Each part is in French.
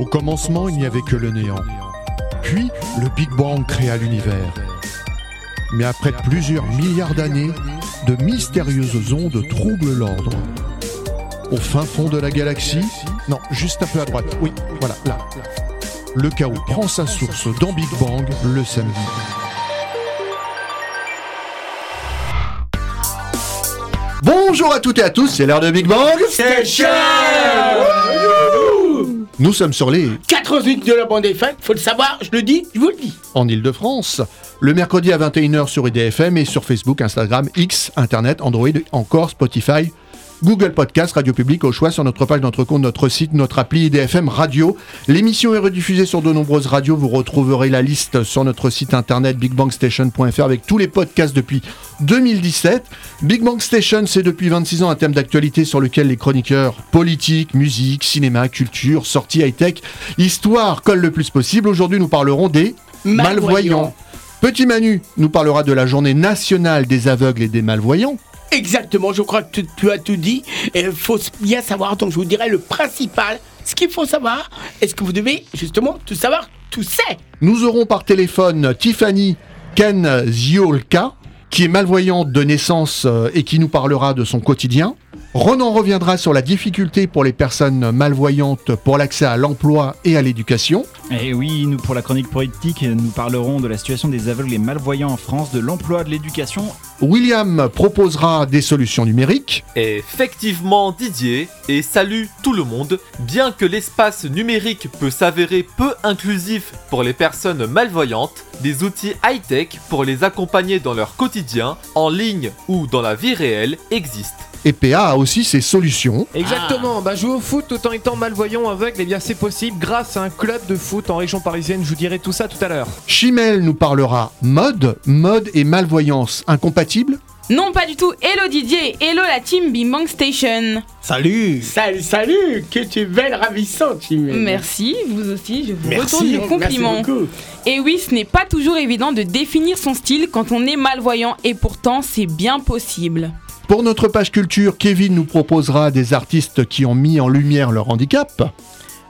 Au commencement, il n'y avait que le néant. Puis, le Big Bang créa l'univers. Mais après plusieurs milliards d'années, de mystérieuses ondes troublent l'ordre. Au fin fond de la galaxie, non, juste un peu à droite, oui, voilà, là. Le chaos prend sa source dans Big Bang le samedi. Bonjour à toutes et à tous, c'est l'heure de Big Bang Station Nous sommes sur les 88 de la bande FM, faut le savoir, je le dis, je vous le dis. en Ile-de-France, le mercredi à 21h sur IDFM et sur Facebook, Instagram, X, Internet, Android, encore Spotify, Google Podcast, Radio Public au choix sur notre page, notre compte, notre site, notre appli IDFM Radio. L'émission est rediffusée sur de nombreuses radios. Vous retrouverez la liste sur notre site internet bigbangstation.fr avec tous les podcasts depuis 2017. Big Bang Station, c'est depuis 26 ans un thème d'actualité sur lequel les chroniqueurs politiques, musique, cinéma, culture, sorties high-tech, histoire collent le plus possible. Aujourd'hui, nous parlerons des Malvoyants. malvoyants. Petit Manu nous parlera de la journée nationale des aveugles et des malvoyants. Exactement, je crois que tu, as tout dit. Il faut bien savoir, donc je vous dirai le principal. Ce qu'il faut savoir, est-ce que vous devez justement tout savoir, tout sait Nous aurons par téléphone Tiffany Kenziolka, qui est malvoyante de naissance euh, et qui nous parlera de son quotidien. Ronan reviendra sur la difficulté pour les personnes malvoyantes pour l'accès à l'emploi et à l'éducation. Et Eh oui, nous pour la chronique politique, nous parlerons de la situation des aveugles et malvoyants en France, de l'emploi, de l'éducation. William proposera des solutions numériques. Effectivement Didier, et salut tout le monde, bien que l'espace numérique peut s'avérer peu inclusif pour les personnes malvoyantes, des outils high-tech pour les accompagner dans leur quotidien, en ligne ou dans la vie réelle, existent. Et PA a aussi ses solutions. Exactement, bah jouer au foot tout en étant malvoyant aveugle, eh bien c'est possible grâce à un club de foot en région parisienne, je vous dirai tout ça tout à l'heure. Chimel nous parlera mode, mode et malvoyance incompatibles. Non, pas du tout. Hello Didier, hello la team Bing Bang Station. Salut Salut, salut, que tu es belle, ravissante, Chimène. Merci, vous aussi, je vous Merci, retourne le merci compliment. beaucoup. Et oui, ce n'est pas toujours évident de définir son style quand on est malvoyant et pourtant c'est bien possible. Pour notre page culture, Kevin nous proposera des artistes qui ont mis en lumière leur handicap.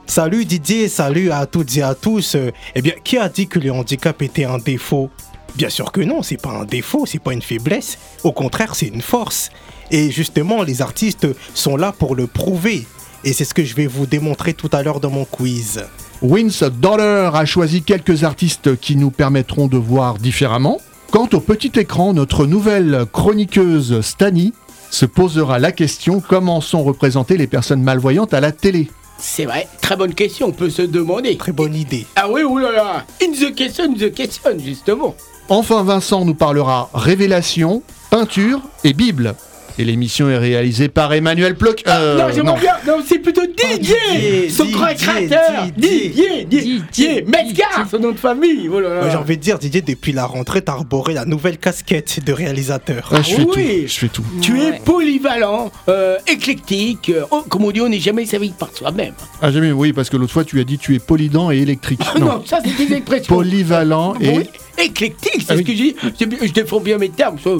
Salut Didier, salut à toutes et à tous. Eh bien, qui a dit que le handicap était un défaut? Bien sûr que non, c'est pas un défaut, c'est pas une faiblesse. Au contraire, c'est une force. Et justement, les artistes sont là pour le prouver. Et c'est ce que je vais vous démontrer tout à l'heure dans mon quiz. Wins Dollar a choisi quelques artistes qui nous permettront de voir différemment. Quant au petit écran, notre nouvelle chroniqueuse Stani se posera la question comment sont représentées les personnes malvoyantes à la télé? C'est vrai, très bonne question, on peut se demander. Très bonne idée. Ah oui, oulala, in the question, in the question, justement. Enfin, Vincent nous parlera révélation, peinture et Bible. Et l'émission est réalisée par Emmanuel Ploc. euh, non, j'aimerais non. bien, non, c'est plutôt Didier, Didier, son grand Didier, créateur. Didier. Didier, Didier, Didier, Metzgar, son nom de famille. Oh là là. Moi, J'ai envie de dire, Didier, depuis la rentrée, t'as arboré la nouvelle casquette de réalisateur. Ouais, je fais oui. tout. Je fais tout. Tu es polyvalent, euh, éclectique. euh, oh, comme on dit, on n'est jamais servi par soi-même. Ah, jamais, oui, parce que l'autre fois tu as dit tu es polydent et électrique. Ah non, ça c'est une expression. Polyvalent et. Oui, éclectique, c'est Ah ce oui. que j'ai dit. C'est bien- Je défends bien mes termes. ça.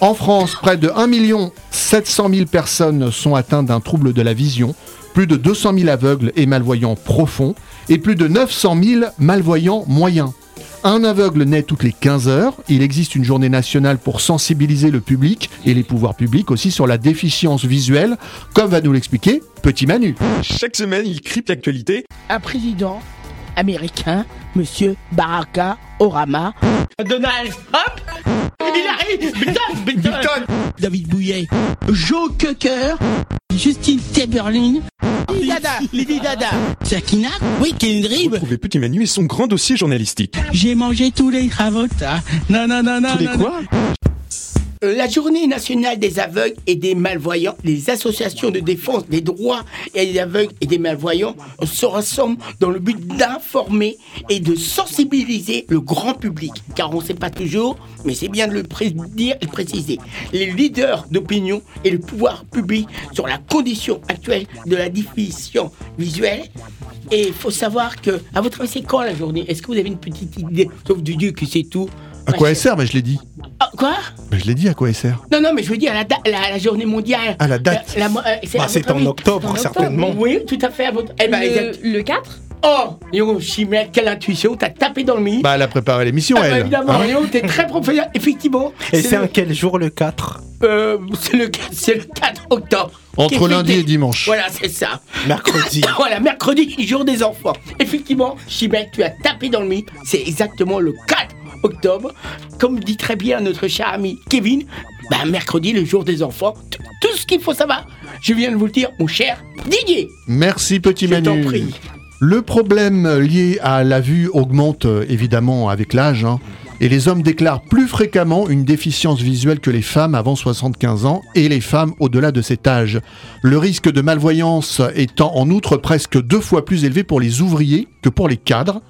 En France, près de 1 700 000 personnes sont atteintes d'un trouble de la vision, plus de 200 000 aveugles et malvoyants profonds, et plus de 900 000 malvoyants moyens. Un aveugle naît toutes les 15 heures. Il existe une journée nationale pour sensibiliser le public et les pouvoirs publics aussi sur la déficience visuelle, comme va nous l'expliquer Petit Manu. Chaque semaine, il crypte l'actualité. Un président américain, Monsieur Baraka Orama. Donald Trump? Il arrive. Biden, Biden. David Bouillet. Joe Cocker. Justine Timberlin. Lady Dada. Lady Dada. Sakina. Oui, Kendrick. Retrouvez Petit Manu et son grand dossier journalistique. J'ai mangé tous les ravotas. Non, non, non, non. Tous les non, quoi? La journée nationale des aveugles et des malvoyants, les associations de défense des droits des aveugles et des malvoyants se rassemblent dans le but d'informer et de sensibiliser le grand public. Car on ne sait pas toujours, mais c'est bien de le dire et de préciser, les leaders d'opinion et le pouvoir public sur la condition actuelle de la déficience visuelle. Et il faut savoir que, à votre avis, c'est quand la journée? Est-ce que vous avez une petite idée? Sauf du Dieu que c'est tout. À quoi elle sert Mais je l'ai dit. Ah, Quoi? Mais je l'ai dit à quoi elle sert. non, non, mais je veux dire la, da- la, la journée mondiale. Ah, la date. La- la- euh, Bah, à c'est votre en avis octobre, C'est en certainement. Oui, tout à fait. À votre... Eh ben, exact. Le, le 4 Oh, Léon Chimère, quelle intuition, t'as tapé dans le mille. Bah, elle a préparé l'émission, Ah bah, elle. évidemment, Hein? T'es très professionnel. Effectivement, Et c'est le, un quel jour le 4 euh, c'est le, c'est le 4 octobre. Entre lundi et dimanche. Voilà, c'est ça. Mercredi. Voilà, mercredi, jour des enfants. Effectivement, Chimère, tu as tapé dans le mille. C'est exactement le 4 octobre. Comme dit très bien notre cher ami Kevin, bah, mercredi, le jour des enfants. Tout- ce qu'il faut savoir. Je viens de vous le dire, mon cher Didier. Merci, petit Je Manu. prie. Le problème lié à la vue augmente euh, évidemment avec l'âge. hein, et les hommes déclarent plus fréquemment une déficience visuelle que les femmes avant 75 ans et les femmes au-delà de cet âge. Le risque de malvoyance étant en outre presque deux fois plus élevé pour les ouvriers que pour les cadres.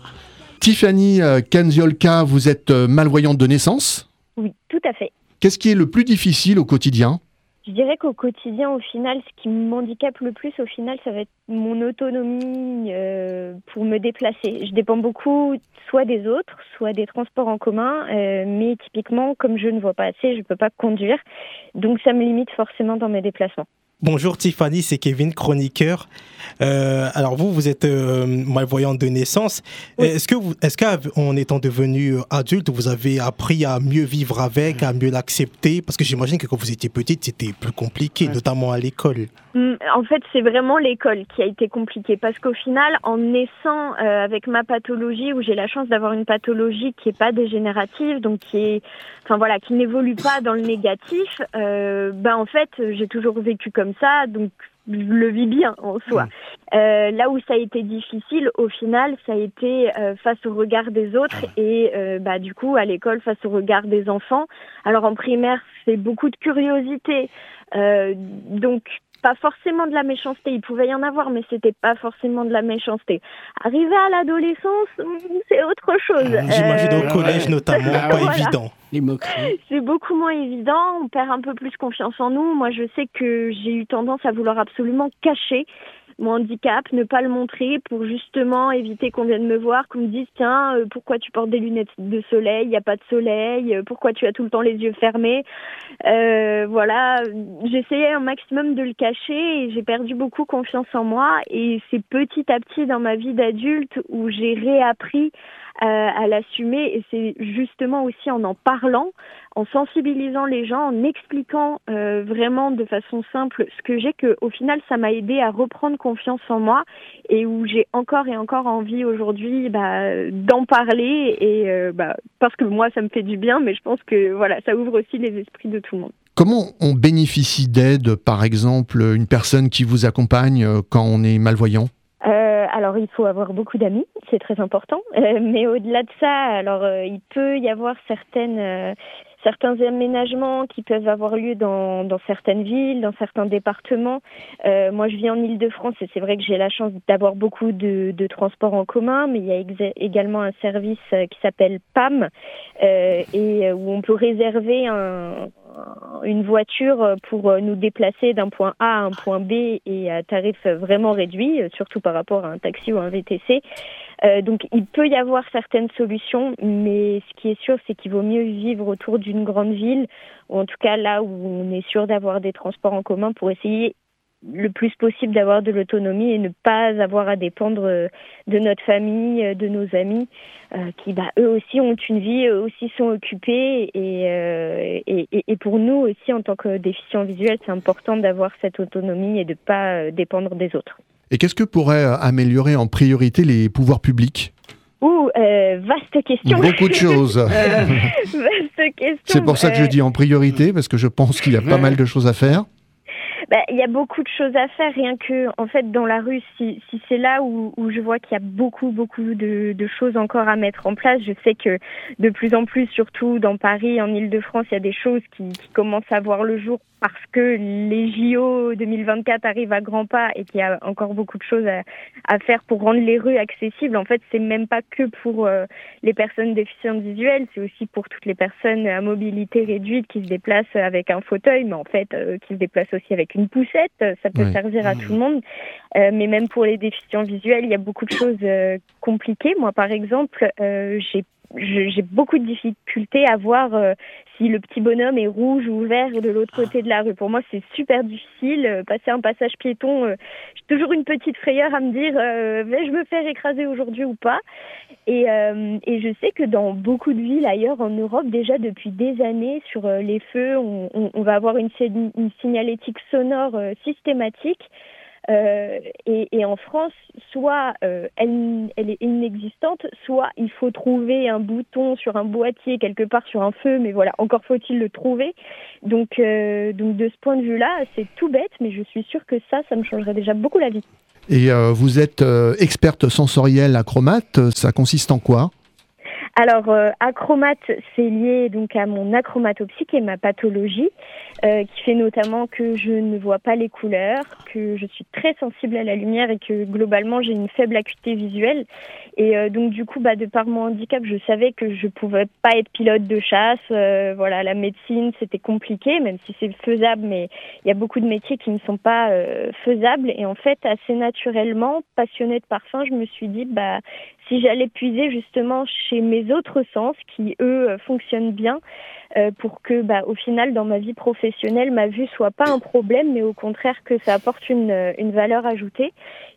Tiffany euh, Kenziolka, vous êtes euh, malvoyante de naissance. Oui, tout à fait. Qu'est-ce qui est le plus difficile au quotidien Je dirais qu'au quotidien, au final, ce qui m'handicape le plus, au final, ça va être mon autonomie euh, pour me déplacer. Je dépends beaucoup soit des autres, soit des transports en commun, euh, mais typiquement, comme je ne vois pas assez, je ne peux pas conduire. Donc ça me limite forcément dans mes déplacements. Bonjour Tiffany, c'est Kevin, chroniqueur. Euh, alors vous, vous êtes euh, malvoyante de naissance. Oui. Est-ce que vous, est-ce qu'en étant devenu euh, adulte, vous avez appris à mieux vivre avec, à mieux l'accepter? Parce que j'imagine que quand vous étiez petite, c'était plus compliqué, notamment à l'école. Mm, En fait, c'est vraiment l'école qui a été compliquée parce qu'au final, en naissant euh, avec ma pathologie, où j'ai la chance d'avoir une pathologie qui est pas dégénérative, donc qui est, enfin voilà, qui n'évolue pas dans le négatif, ben en fait, j'ai toujours vécu comme ça, donc je le vis bien en soi. Euh, là où ça a été difficile, au final, ça a été euh, face au regard des autres et euh, bah du coup à l'école face au regard des enfants. Alors en primaire, c'est beaucoup de curiosité, donc pas forcément de la méchanceté. Il pouvait y en avoir, mais c'était pas forcément de la méchanceté. Arrivé à l'adolescence, mm, c'est autre chose. J'imagine Euh, au collège notamment, Ah pas voilà. évident. Les moqueries. c'est beaucoup moins évident, on perd un peu plus confiance en nous. Moi, je sais que j'ai eu tendance à vouloir absolument cacher mon handicap, ne pas le montrer pour justement éviter qu'on vienne me voir, qu'on me dise tiens, euh, pourquoi tu portes des lunettes de soleil, il n'y a pas de soleil, euh, pourquoi tu as tout le temps les yeux fermés. Euh, voilà, j'essayais un maximum de le cacher et j'ai perdu beaucoup confiance en moi et c'est petit à petit dans ma vie d'adulte où j'ai réappris à l'assumer et c'est justement aussi en en parlant, en sensibilisant les gens, en expliquant euh, vraiment de façon simple ce que j'ai que au final ça m'a aidé à reprendre confiance en moi et où j'ai encore et encore envie aujourd'hui bah, d'en parler et euh, bah, parce que moi ça me fait du bien mais je pense que voilà ça ouvre aussi les esprits de tout le monde. Comment on bénéficie d'aide, par exemple, une personne qui vous accompagne euh, quand on est malvoyant? Euh, alors, il faut avoir beaucoup d'amis, c'est très important. Euh, mais au-delà de ça, alors euh, il peut y avoir certaines, euh, certains aménagements qui peuvent avoir lieu dans, certaines villes, dans certains départements. Euh, moi, je vis en Île-de-France et c'est vrai que j'ai la chance d'avoir beaucoup de, transports en commun, mais il y a également un service euh, qui s'appelle PAM euh, et où on peut réserver un, une voiture pour nous déplacer d'un point A à un point B et à tarif vraiment réduit, surtout par rapport à un taxi ou un VTC. Euh, donc il peut y avoir certaines solutions, mais ce qui est sûr, c'est qu'il vaut mieux vivre autour d'une grande ville, ou en tout cas là où on est sûr d'avoir des transports en commun pour essayer le plus possible d'avoir de l'autonomie et ne pas avoir à dépendre euh, de notre famille, euh, de nos amis, qui bah, eux aussi ont une vie, eux aussi sont occupés. Et, et, pour nous aussi, en tant que déficients visuels, c'est important d'avoir cette autonomie et de ne pas dépendre des autres. Et qu'est-ce que pourrait euh, améliorer en priorité les pouvoirs publics? Ouh, euh, vaste question. Beaucoup de choses. vaste question. C'est pour ça que je Euh, dis en priorité, parce que je pense qu'il y a pas mal de choses à faire. Bah, il y a beaucoup de choses à faire, rien que en fait dans la rue, si, si c'est là où, où je vois qu'il y a beaucoup beaucoup de, de choses encore à mettre en place, je sais que de plus en plus, surtout dans Paris, en Ile-de-France, il y a des choses qui, qui commencent à voir le jour parce que les JO 2024 arrivent à grands pas et qu'il y a encore beaucoup de choses à, à faire pour rendre les rues accessibles. En fait, c'est même pas que pour euh, les personnes déficientes visuelles, c'est aussi pour toutes les personnes à mobilité réduite qui se déplacent avec un fauteuil, mais en fait euh, qui se déplacent aussi avec une poussette. Ça peut Ouais. servir à tout le monde. Euh, mais même pour les déficients visuels, il y a beaucoup de choses euh, compliquées. Moi, par exemple, euh, j'ai j'ai beaucoup de difficultés à voir euh, si le petit bonhomme est rouge ou vert de l'autre côté de la rue. Pour moi, c'est super difficile. Euh, passer un passage piéton, euh, j'ai toujours une petite frayeur à me dire euh, vais-je me faire écraser aujourd'hui ou pas et, euh, et je sais que dans beaucoup de villes ailleurs en Europe, déjà depuis des années, sur euh, les feux, on, on- va avoir une, une signalétique sonore systématique. Euh, et, en France, soit euh, elle, est inexistante, soit il faut trouver un bouton sur un boîtier quelque part sur un feu, mais voilà, encore faut-il le trouver. Donc, euh, donc de ce point de vue-là, c'est tout bête, mais je suis sûre que ça, ça me changerait déjà beaucoup la vie. Et vous êtes experte sensorielle acromate, ça consiste en quoi? Alors, euh, acromate, c'est lié donc à mon achromatopsie, qui est ma pathologie, euh, qui fait notamment que je ne vois pas les couleurs, que je suis très sensible à la lumière et que globalement j'ai une faible acuité visuelle. Et euh, donc du coup, bah, de par mon handicap, je savais que je pouvais pas être pilote de chasse. Euh, voilà, la médecine, c'était compliqué, même si c'est faisable, mais il y a beaucoup de métiers qui ne sont pas euh, faisables. Et en fait, assez naturellement, passionnée de parfum, je me suis dit, bah si j'allais puiser justement chez mes autres sens qui eux euh, fonctionnent bien euh, pour que bah, au final dans ma vie professionnelle ma vue soit pas un problème mais au contraire que ça apporte une, euh, une valeur ajoutée.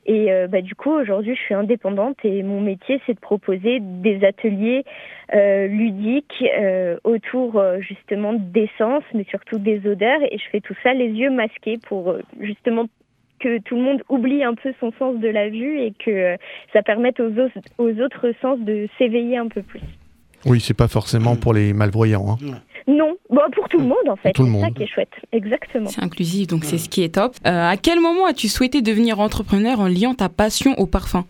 Et bah, du coup aujourd'hui je suis indépendante et mon métier c'est de proposer des ateliers ludiques autour justement des sens mais surtout des odeurs. Et je fais tout ça les yeux masqués pour justement que tout le monde oublie un peu son sens de la vue et que euh, ça permette aux, os- aux autres sens de s'éveiller un peu plus. Oui, c'est pas forcément pour les malvoyants. hein. Non, bon, pour tout le monde en fait, tout le c'est ça monde. qui est chouette, exactement. C'est inclusif, donc c'est ce qui est top. Euh, à quel moment as-tu souhaité devenir entrepreneur en liant ta passion au parfum?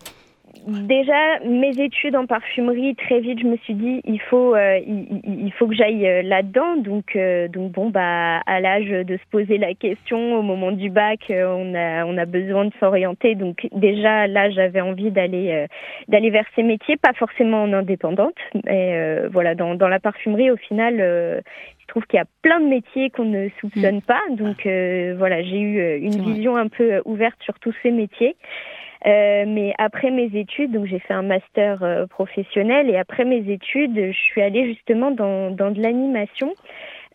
Déjà, mes études en parfumerie, très vite, je me suis dit, il faut, euh, il, faut que j'aille euh, là-dedans. Donc, euh, donc bon, bah, à l'âge de se poser la question, au moment du bac, euh, on a, on a besoin de s'orienter. Donc, déjà, là, j'avais envie d'aller, euh, d'aller vers ces métiers, pas forcément en indépendante, mais euh, voilà, dans, dans la parfumerie, au final, euh, je trouve qu'il y a plein de métiers qu'on ne soupçonne pas. Donc, euh, voilà, j'ai eu une vision un peu ouverte sur tous ces métiers. Euh, mais après mes études, donc j'ai fait un master euh, professionnel et après mes études, je suis allée justement dans, de l'animation,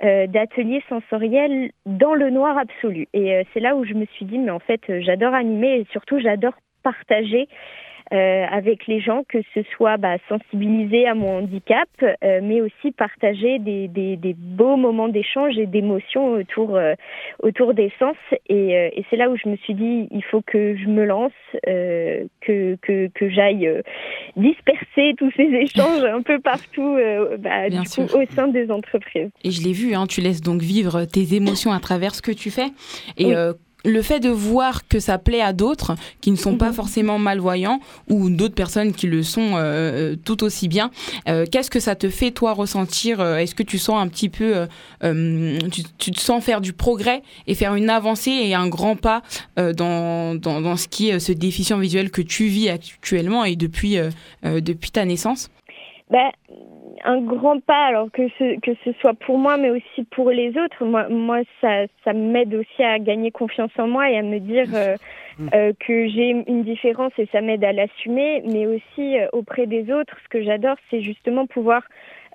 euh, d'ateliers sensoriels dans le noir absolu. Et euh, c'est là où je me suis dit, mais en fait, j'adore animer et surtout j'adore partager euh, avec les gens, que ce soit bah, sensibiliser à mon handicap, euh, mais aussi partager des, des, des beaux moments d'échange et d'émotions autour, euh, autour des sens. Et, euh, et c'est là où je me suis dit, il faut que je me lance, euh, que, que, que j'aille euh, disperser tous ces échanges un peu partout euh, bah, du coup, au sein des entreprises. Et je l'ai vu, hein, tu laisses donc vivre tes émotions à travers ce que tu fais. Et Oui. Euh, le fait de voir que ça plaît à d'autres qui ne sont pas Mhm. forcément malvoyants ou d'autres personnes qui le sont euh, tout aussi bien, euh, qu'est-ce que ça te fait toi ressentir euh, Est-ce que tu sens un petit peu, euh, euh, tu, tu te sens faire du progrès et faire une avancée et un grand pas euh, dans, dans, dans ce qui est euh, ce déficient visuel que tu vis actuellement et depuis, euh, euh, depuis ta naissance? Ben, un grand pas, alors que ce, que ce soit pour moi, mais aussi pour les autres. Moi, moi ça, ça m'aide aussi à gagner confiance en moi et à me dire euh, euh, que j'ai une différence et ça m'aide à l'assumer, mais aussi euh, auprès des autres. Ce que j'adore, c'est justement pouvoir,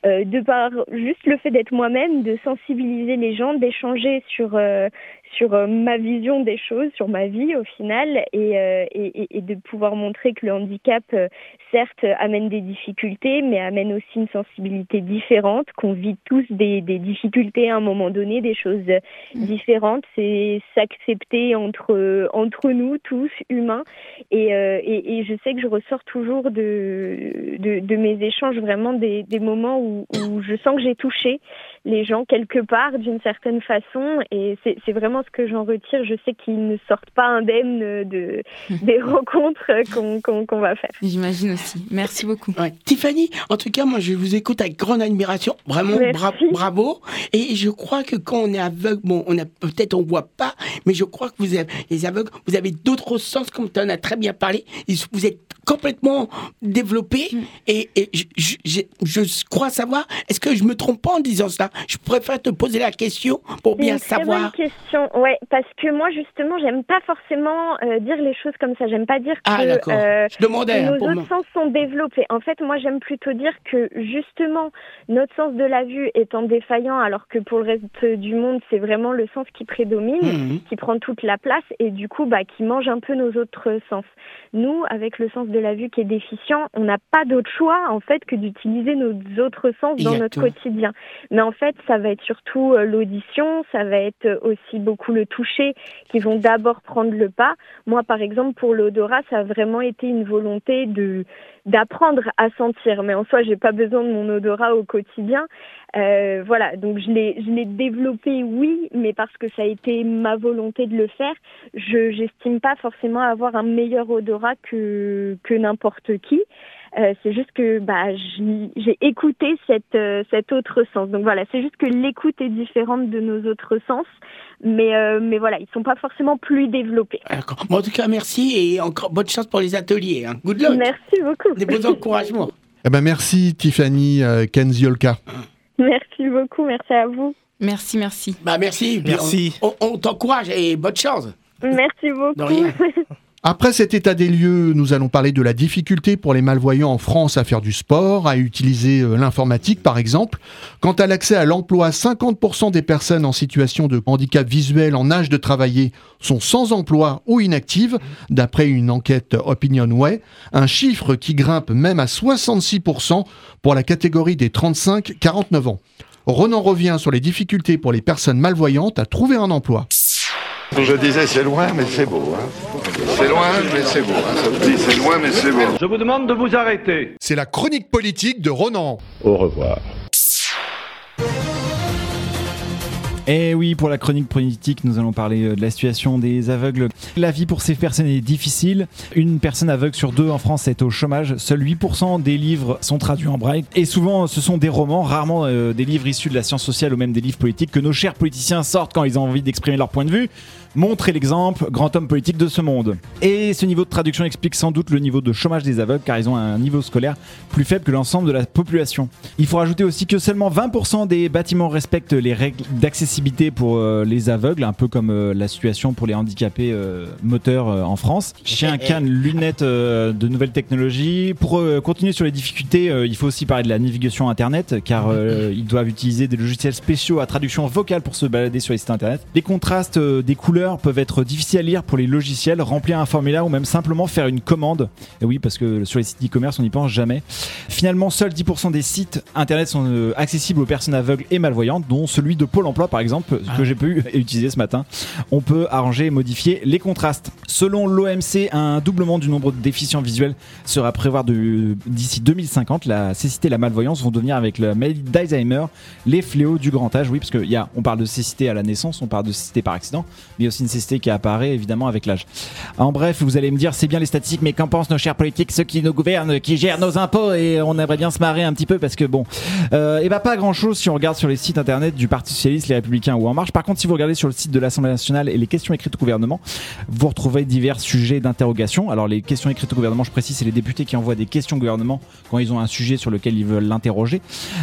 euh, de par juste le fait d'être moi-même, de sensibiliser les gens, d'échanger sur, euh, sur euh, ma vision des choses, sur ma vie au final, et, euh, et, et- de pouvoir montrer que le handicap, euh, certes, amène des difficultés, mais amène aussi une sensibilité différente, qu'on vit tous des, des difficultés à un moment donné, des choses euh, différentes. C'est s'accepter entre, entre nous tous, humains. Et, euh, et, et je sais que je ressors toujours de, de, de mes échanges vraiment des, des moments où, où je sens que j'ai touché les gens quelque part d'une certaine façon. Et c'est c'est vraiment ce que j'en retire. Je sais qu'ils ne sortent pas indemnes de, des rencontres qu'on qu'on qu'on va faire. J'imagine aussi. Merci beaucoup. Ouais. Tiffany, en tout cas, moi, je vous écoute avec grande admiration. Vraiment, bra- bravo. Et je crois que quand on est aveugle, bon, on a peut-être on voit pas, mais je crois que vous avez, les aveugles, vous avez d'autres sens, comme tu en as très bien parlé. Vous êtes complètement développé et, et je, je- je- je crois savoir, est-ce que je me trompe pas en disant ça? Je préfère te poser la question pour C'est bien une très savoir. bonne question, ouais, parce que moi justement, j'aime pas forcément euh, dire les choses comme ça. J'aime pas dire Ah, que euh, Je demandais, que hein, nos pour autres moi. sens sont développés. En fait, moi, j'aime plutôt dire que justement, notre sens de la vue étant défaillant, alors que pour le reste du monde, c'est vraiment le sens qui prédomine, Mhm. qui prend toute la place et du coup, bah, qui mange un peu nos autres sens. Nous, avec le sens de la vue qui est déficient, on n'a pas d'autre choix en fait que d'utiliser nos autres sens dans notre quotidien. Mais en fait, ça va être surtout euh, l'audition, ça va être euh, aussi beaucoup le toucher qui vont d'abord prendre le pas. Moi, par exemple, pour l'odorat, ça a vraiment été une volonté de d'apprendre à sentir. Mais en soi, j'ai pas besoin de mon odorat au quotidien. Euh, voilà, donc je l'ai je l'ai développé, oui, mais parce que ça a été ma volonté de le faire. Je j'estime pas forcément avoir un meilleur odorat que que n'importe qui. Euh, c'est juste que bah, j'ai écouté cette, euh, cet autre sens. Donc voilà, c'est juste que l'écoute est différente de nos autres sens, mais, euh, mais voilà, ils sont pas forcément plus développés. Bon, en tout cas, merci et encore bonne chance pour les ateliers. hein. Good luck. Merci beaucoup. Des bons encouragements. Eh ben merci Tiffany euh, Kenziolka. Merci beaucoup, merci à vous. Merci, merci. Bah merci. Merci. On, on- on t'encourage et bonne chance. Merci beaucoup. Après cet état des lieux, nous allons parler de la difficulté pour les malvoyants en France à faire du sport, à utiliser euh, l'informatique par exemple. Quant à l'accès à l'emploi, 50% des personnes en situation de handicap visuel en âge de travailler sont sans emploi ou inactives, d'après une enquête Opinionway, un chiffre qui grimpe même à 66% pour la catégorie des 35-49 ans. Ronan revient sur les difficultés pour les personnes malvoyantes à trouver un emploi. Je disais c'est loin mais c'est beau. hein. C'est loin mais c'est beau. hein. Ça se dit c'est loin mais c'est beau. Je vous demande de vous arrêter. C'est la chronique politique de Ronan. Au revoir. Et Eh oui, pour la chronique politique, nous allons parler euh, de la situation des aveugles. La vie pour ces personnes est difficile. Une personne aveugle sur deux en France est au chômage. Seuls 8% des livres sont traduits en braille. Et souvent, ce sont des romans, rarement euh, des livres issus de la science sociale ou même des livres politiques que nos chers politiciens sortent quand ils ont envie d'exprimer leur point de vue. Montrez l'exemple, grand homme politique de ce monde. Et ce niveau de traduction explique sans doute le niveau de chômage des aveugles car ils ont un niveau scolaire plus faible que l'ensemble de la population. Il faut rajouter aussi que seulement 20% des bâtiments respectent les règles d'accessibilité pour euh, les aveugles, un peu comme euh, la situation pour les handicapés euh, moteurs en France. Chien, canne, lunettes de nouvelles technologies. Pour continuer sur les difficultés, il faut aussi parler de la navigation internet car ils doivent utiliser des logiciels spéciaux à traduction vocale pour se balader sur les sites internet. Les contrastes des couleurs peuvent être difficiles à lire pour les logiciels, remplir un formulaire ou même simplement faire une commande. Et oui, parce que sur les sites e-commerce, on n'y pense jamais. Finalement, seuls 10% des sites internet sont accessibles aux personnes aveugles et malvoyantes, dont celui de Pôle emploi par exemple, que j'ai pu utiliser ce matin. On peut arranger et modifier les contrastes. Selon l'OMC, un doublement du nombre de déficients visuels sera à prévoir d'ici 2050. La cécité et la malvoyance vont devenir avec la maladie d'Alzheimer les fléaux du grand âge. Oui, parce qu'il y a, on parle de cécité à la naissance, on parle de cécité par accident, mais il y a aussi une cécité qui apparaît évidemment avec l'âge. En bref, vous allez me dire, c'est bien les statistiques, mais qu'en pensent nos chers politiques, ceux qui nous gouvernent, qui gèrent nos impôts, et on aimerait bien se marrer un petit peu parce que bon, euh, et bah pas grand chose si on regarde sur les sites internet du Parti Socialiste, les Républicains ou En Marche. Par contre, si vous regardez sur le site de l'Assemblée Nationale et les questions écrites au gouvernement, vous retrouverez divers sujets d'interrogation. Alors les questions écrites au gouvernement, je précise, c'est les députés qui envoient des questions au gouvernement quand ils ont un sujet sur lequel ils veulent l'interroger.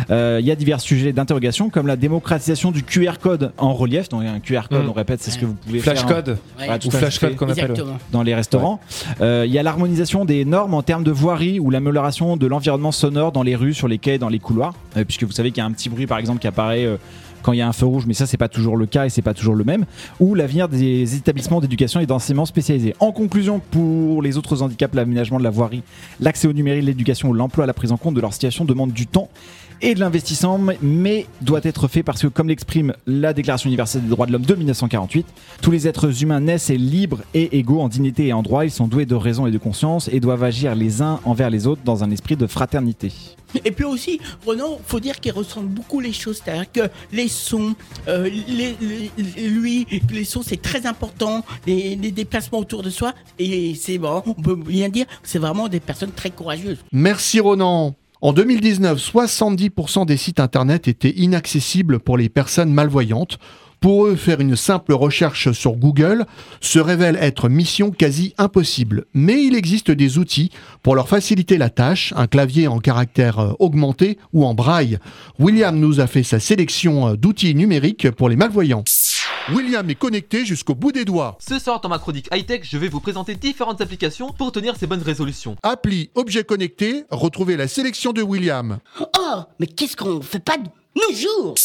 Euh, Il y a divers sujets d'interrogation comme la démocratisation du QR code en relief. Donc un QR code, Mm. on répète, c'est ce que vous pouvez Flash faire. code. Ouais, Ouais. tout Ou flash code qu'on appelle. Dans les restaurants. Euh, Il y a l'harmonisation des normes en termes de voirie ou l'amélioration de l'environnement sonore dans les rues, sur les quais, dans les couloirs. Euh, puisque vous savez qu'il y a un petit bruit par exemple qui apparaît euh, quand il y a un feu rouge, mais ça c'est pas toujours le cas et c'est pas toujours le même. Ou l'avenir des établissements d'éducation et d'enseignement spécialisés. En conclusion, pour les autres handicaps, l'aménagement de la voirie, l'accès au numérique, l'éducation l'emploi, la prise en compte de leur situation demande du temps et de l'investissement, mais doit être fait parce que, comme l'exprime la Déclaration universelle des droits de l'homme de 1948, tous les êtres humains naissent et libres et égaux en dignité et en droit. Ils sont doués de raison et de conscience et doivent agir les uns envers les autres dans un esprit de fraternité. Et puis aussi, Renan, faut dire qu'il ressemble beaucoup les choses. C'est-à-dire que les sons, euh, les, les- lui, les sons, c'est très important. Les, les déplacements autour de soi. Et c'est bon, on peut bien dire, c'est vraiment des personnes très courageuses. Merci Ronan. En 2019, 70% des sites internet étaient inaccessibles pour les personnes malvoyantes. Pour eux, faire une simple recherche sur Google se révèle être mission quasi impossible. Mais il existe des outils pour leur faciliter la tâche, un clavier en caractère euh, augmenté ou en braille. William nous a fait sa sélection euh, d'outils numériques pour les malvoyants. William est connecté jusqu'au bout des doigts. Ce soir dans ma chronique high-tech, je vais vous présenter différentes applications pour tenir ces bonnes résolutions. Appli Objet connecté, retrouvez la sélection de William. Oh, mais qu'est-ce qu'on fait pas de nos jours?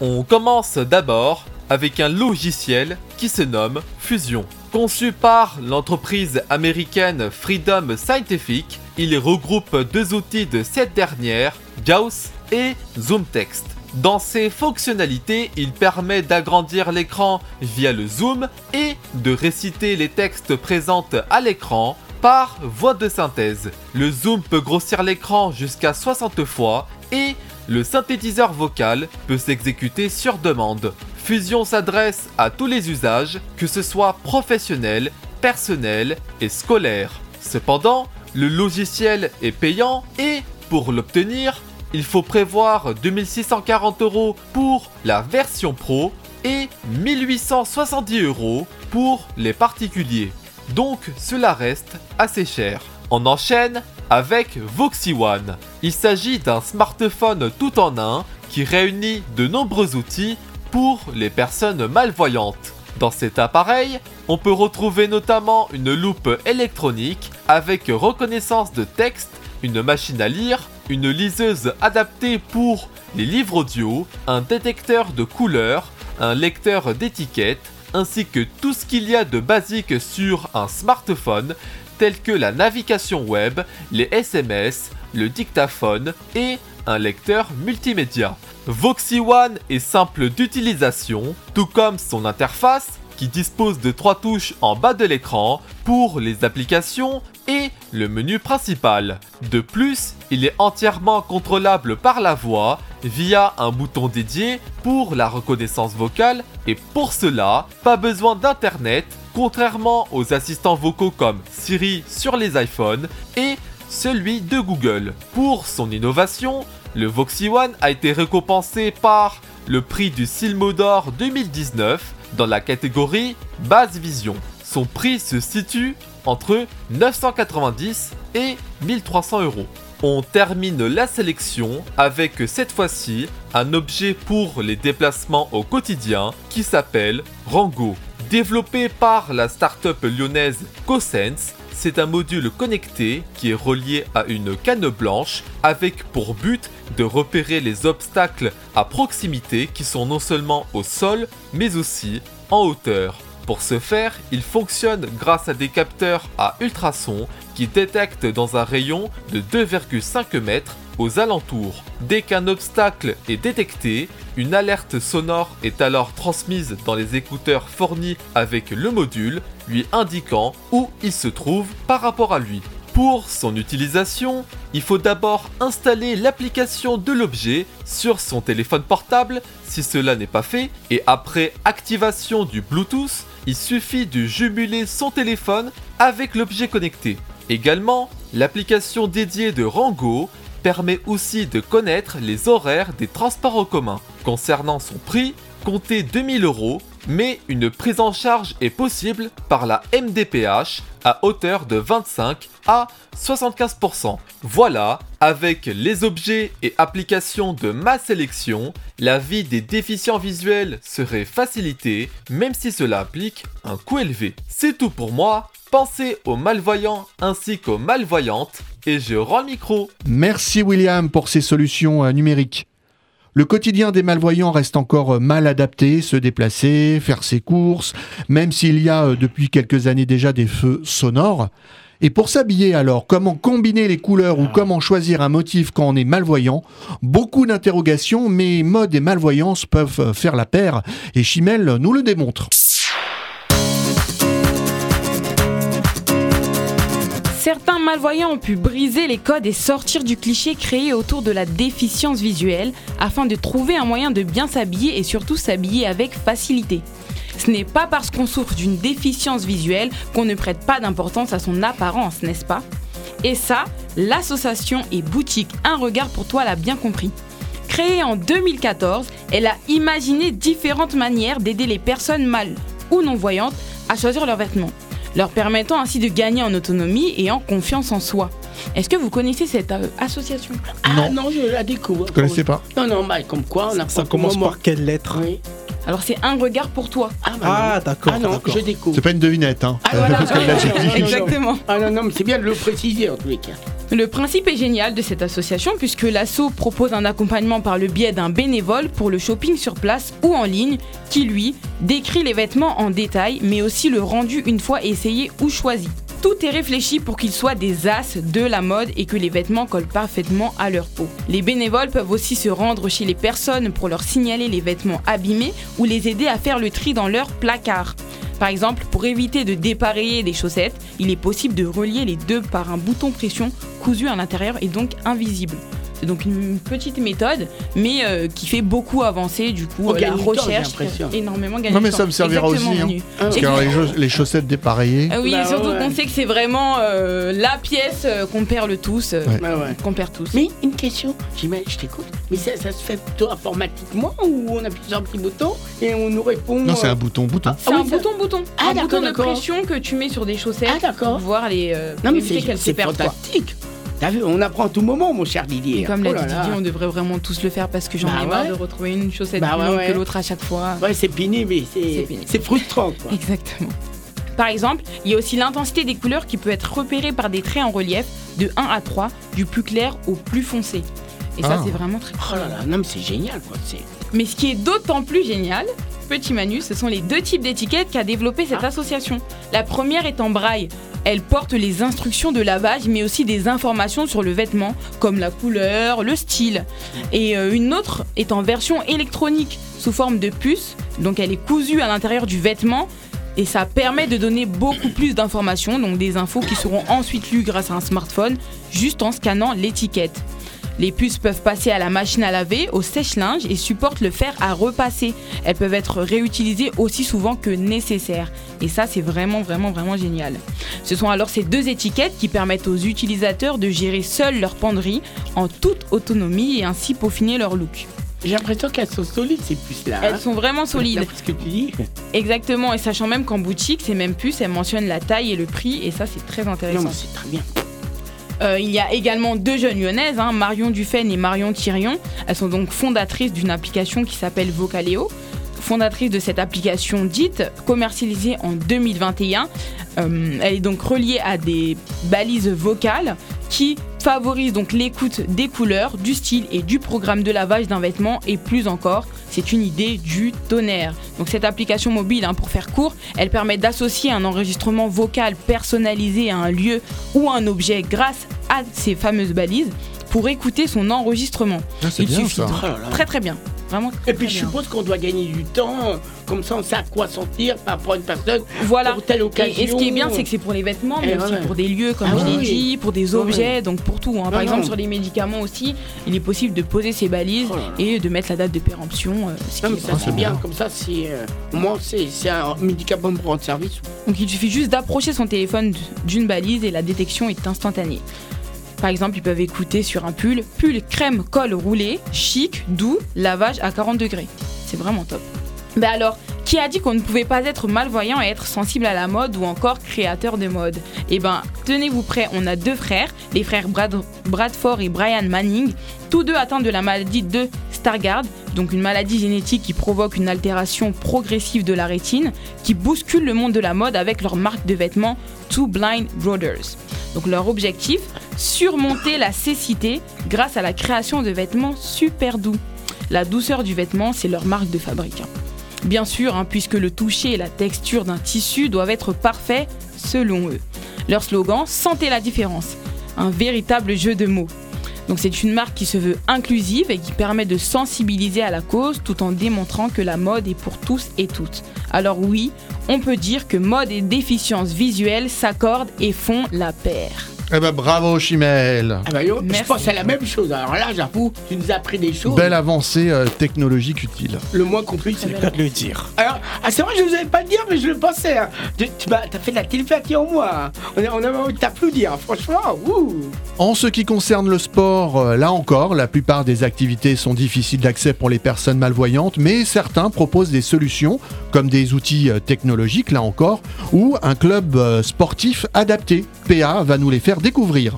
On commence d'abord avec un logiciel qui se nomme Fusion. Conçu par l'entreprise américaine Freedom Scientific, il regroupe deux outils de cette dernière, JAWS et ZoomText. Dans ses fonctionnalités, il permet d'agrandir l'écran via le zoom et de réciter les textes présents à l'écran par voie de synthèse. Le zoom peut grossir l'écran jusqu'à 60 fois et le synthétiseur vocal peut s'exécuter sur demande. Fusion s'adresse à tous les usages, que ce soit professionnel, personnel et scolaire. Cependant, le logiciel est payant et, pour l'obtenir, il faut prévoir 2640 euros pour la version pro et 1870 euros pour les particuliers. Donc cela reste assez cher. On enchaîne avec Voxy One. Il s'agit d'un smartphone tout en un qui réunit de nombreux outils pour les personnes malvoyantes. Dans cet appareil, on peut retrouver notamment une loupe électronique avec reconnaissance de texte, une machine à lire, une liseuse adaptée pour les livres audio, un détecteur de couleurs, un lecteur d'étiquettes, ainsi que tout ce qu'il y a de basique sur un smartphone, tel que la navigation web, les SMS, le dictaphone et un lecteur multimédia. Voxy One est simple d'utilisation, tout comme son interface qui dispose de trois touches en bas de l'écran pour les applications et le menu principal. De plus, il est entièrement contrôlable par la voix via un bouton dédié pour la reconnaissance vocale et pour cela, pas besoin d'internet contrairement aux assistants vocaux comme Siri sur les iPhones et celui de Google. Pour son innovation, le Voxy One a été récompensé par le prix du Silmodor 2019 dans la catégorie Basse Vision. Son prix se situe entre 990 et 1300 euros. On termine la sélection avec cette fois-ci un objet pour les déplacements au quotidien qui s'appelle Rango. Développé par la start-up lyonnaise CoSense, c'est un module connecté qui est relié à une canne blanche avec pour but de repérer les obstacles à proximité qui sont non seulement au sol mais aussi en hauteur. Pour ce faire, il fonctionne grâce à des capteurs à ultrasons qui détectent dans un rayon de 2,5 mètres aux alentours. Dès qu'un obstacle est détecté, une alerte sonore est alors transmise dans les écouteurs fournis avec le module, lui indiquant où il se trouve par rapport à lui. Pour son utilisation, il faut d'abord installer l'application de l'objet sur son téléphone portable si cela n'est pas fait, et après activation du Bluetooth, il suffit de jumeler son téléphone avec l'objet connecté. Également, l'application dédiée de Rango permet aussi de connaître les horaires des transports en commun. Concernant son prix, comptez 2000 euros, mais une prise en charge est possible par la MDPH à hauteur de 25 à 75%. Voilà, avec les objets et applications de ma sélection, la vie des déficients visuels serait facilitée, même si cela implique un coût élevé. C'est tout pour moi, pensez aux malvoyants ainsi qu'aux malvoyantes, et je rends le micro. Merci William pour ces solutions euh, numériques. Le quotidien des malvoyants reste encore euh, mal adapté, se déplacer, faire ses courses, même s'il y a euh, depuis quelques années déjà des feux sonores. Et pour s'habiller alors, comment combiner les couleurs ou comment choisir un motif quand on est malvoyant? Beaucoup d'interrogations, mais mode et malvoyance peuvent euh, faire la paire, et Chimel nous le démontre. Malvoyants ont pu briser les codes et sortir du cliché créé autour de la déficience visuelle afin de trouver un moyen de bien s'habiller et surtout s'habiller avec facilité. Ce n'est pas parce qu'on souffre d'une déficience visuelle qu'on ne prête pas d'importance à son apparence, n'est-ce pas? Et ça, l'association et boutique Un Regard pour toi l'a bien compris. Créée en 2014, elle a imaginé différentes manières d'aider les personnes mal ou non-voyantes à choisir leurs vêtements, leur permettant ainsi de gagner en autonomie et en confiance en soi. Est-ce que vous connaissez cette euh, association? Ah non, je la découvre. Je connaissais pas? Non, non, bah, comme quoi, on a Ça commence par quelle lettre? Oui. Alors c'est un regard pour toi. Ah, bah, Ah, d'accord, Ah non, je découvre. C'est pas une devinette, hein. Ah, voilà. Ah. Exactement. Ah non, non, mais c'est bien de le préciser en tous les cas. Le principe est génial de cette association puisque l'asso propose un accompagnement par le biais d'un bénévole pour le shopping sur place ou en ligne qui lui décrit les vêtements en détail mais aussi le rendu une fois essayé ou choisi. Tout est réfléchi pour qu'ils soient des as de la mode et que les vêtements collent parfaitement à leur peau. Les bénévoles peuvent aussi se rendre chez les personnes pour leur signaler les vêtements abîmés ou les aider à faire le tri dans leur placard. Par exemple, pour éviter de dépareiller des chaussettes, il est possible de relier les deux par un bouton pression cousu à l'intérieur et donc invisible. C'est donc une petite méthode, mais euh, qui fait beaucoup avancer du coup On euh, la recherche, l'impression. énormément gagné Non, mais ça me servira Exactement, aussi. hein. Manu. Parce Et que les, chaussettes dépareillées. ah oui, Bah surtout ouais. qu'on sait que c'est vraiment euh, la pièce euh, qu'on perd le tous, euh, Ouais. Ouais. qu'on perd tous. Mais une question, j'imagine, je t'écoute, mais ça, ça se fait plutôt informatiquement ou on appuie sur un petit bouton et on nous répond Non, c'est euh, un bouton, bouton. C'est Ah un oui, ça- bouton bouton, Ah, un bouton de pression que tu mets sur des chaussettes Ah, d'accord. pour voir les euh, Non, mais c'est fantastique. T'as vu, on apprend à tout moment, mon cher Didier. Et comme Oh l'a là dit. Didier, on devrait vraiment tous le faire parce que j'en Bah ai marre de retrouver une chaussette Bah plus ouais, ouais. que l'autre à chaque fois. Ouais, c'est pénible, mais C'est frustrant, quoi. Exactement. Par exemple, il y a aussi l'intensité des couleurs qui peut être repérée par des traits en relief de 1 à 3, du plus clair au plus foncé. Et ça, Ah. c'est vraiment très Oh là là, non, mais c'est génial, quoi. C'est Mais ce qui est d'autant plus génial, petit Manu, ce sont les deux types d'étiquettes qu'a développé cette association. La première est en braille. Elle porte les instructions de lavage, mais aussi des informations sur le vêtement, comme la couleur, le style. Et euh, une autre est en version électronique, sous forme de puce. Donc elle est cousue à l'intérieur du vêtement. Et ça permet de donner beaucoup plus d'informations, donc des infos qui seront ensuite lues grâce à un smartphone, juste en scannant l'étiquette. Les puces peuvent passer à la machine à laver, au sèche-linge et supportent le fer à repasser. Elles peuvent être réutilisées aussi souvent que nécessaire. Et ça, c'est vraiment, vraiment, vraiment génial. Ce sont alors ces deux étiquettes qui permettent aux utilisateurs de gérer seuls leur penderie en toute autonomie et ainsi peaufiner leur look. J'ai l'impression qu'elles sont solides, ces puces-là. Elles hein. sont vraiment solides. D'après ce que tu dis. Exactement, et sachant même qu'en boutique, ces mêmes puces, elles mentionnent la taille et le prix, et ça, c'est très Non, intéressant. mais c'est très bien. Euh, il y a également deux jeunes lyonnaises, hein, Marion Dufresne et Marion Thirion. Elles sont donc fondatrices d'une application qui s'appelle Vocaleo. Fondatrice de cette application dite, commercialisée en 2021. Euh, elle est donc reliée à des balises vocales qui favorisent donc l'écoute des couleurs, du style et du programme de lavage d'un vêtement et plus encore, c'est une idée du tonnerre. Donc cette application mobile, hein, pour faire court, elle permet d'associer un enregistrement vocal personnalisé à un lieu ou à un objet grâce à ces fameuses balises pour écouter son enregistrement. Ah, c'est Il bien suffit ça. Oh. Très très bien. Vraiment très, Et puis, très je bien. suppose qu'on doit gagner du temps, comme ça, on sait à quoi sortir par rapport à une personne Voilà. pour telle occasion. et ce qui est bien, c'est que c'est pour les vêtements, mais aussi ouais. pour des lieux, comme Ah je l'ai oui. dit, pour des objets, donc pour tout. hein. Par Non, exemple, non. sur les médicaments aussi, il est possible de poser ses balises Oh et de mettre la date de péremption. euh, ce Non, qui ça, c'est bien. Comme ça, c'est. euh, au moins, c'est c'est un médicament pour rendre service. Donc il suffit juste d'approcher son téléphone d'une balise et la détection est instantanée. Par exemple, ils peuvent écouter sur un pull, pull crème col roulé, chic, doux, lavage à 40 degrés. C'est vraiment top. Mais alors, qui a dit qu'on ne pouvait pas être malvoyant et être sensible à la mode ou encore créateur de mode? Eh ben, tenez-vous prêts, on a deux frères, les frères Brad- Bradford et Brian Manning, tous deux atteints de la maladie de Stargardt, donc une maladie génétique qui provoque une altération progressive de la rétine, qui bouscule le monde de la mode avec leur marque de vêtements Two Blind Brothers. Donc leur objectif, surmonter la cécité grâce à la création de vêtements super doux. La douceur du vêtement, c'est leur marque de fabrique. Bien sûr, hein, puisque le toucher et la texture d'un tissu doivent être parfaits selon eux. Leur slogan, Sentez la différence. Un véritable jeu de mots. Donc c'est une marque qui se veut inclusive et qui permet de sensibiliser à la cause tout en démontrant que la mode est pour tous et toutes. Alors oui, on peut dire que mode et déficience visuelle s'accordent et font la paire. Eh ben bravo Chimel. Ah bah, yo, je pense à la même chose. Alors là, j'avoue, tu nous as appris des choses. Belle avancée euh, technologique utile. Le moins qu'on puisse. C'est de le dire. Alors, ah, c'est vrai, je vous avais pas le dire, mais je le pensais. hein. Tu, tu m'as t'as fait de la télépathie en moi. hein. On, a, on avait envie de t'applaudir, franchement. Ouh. En ce qui concerne le sport, euh, là encore, la plupart des activités sont difficiles d'accès pour les personnes malvoyantes, mais certains proposent des solutions, comme des outils euh, technologiques, là encore, ou un club euh, sportif adapté. PA va nous les faire découvrir.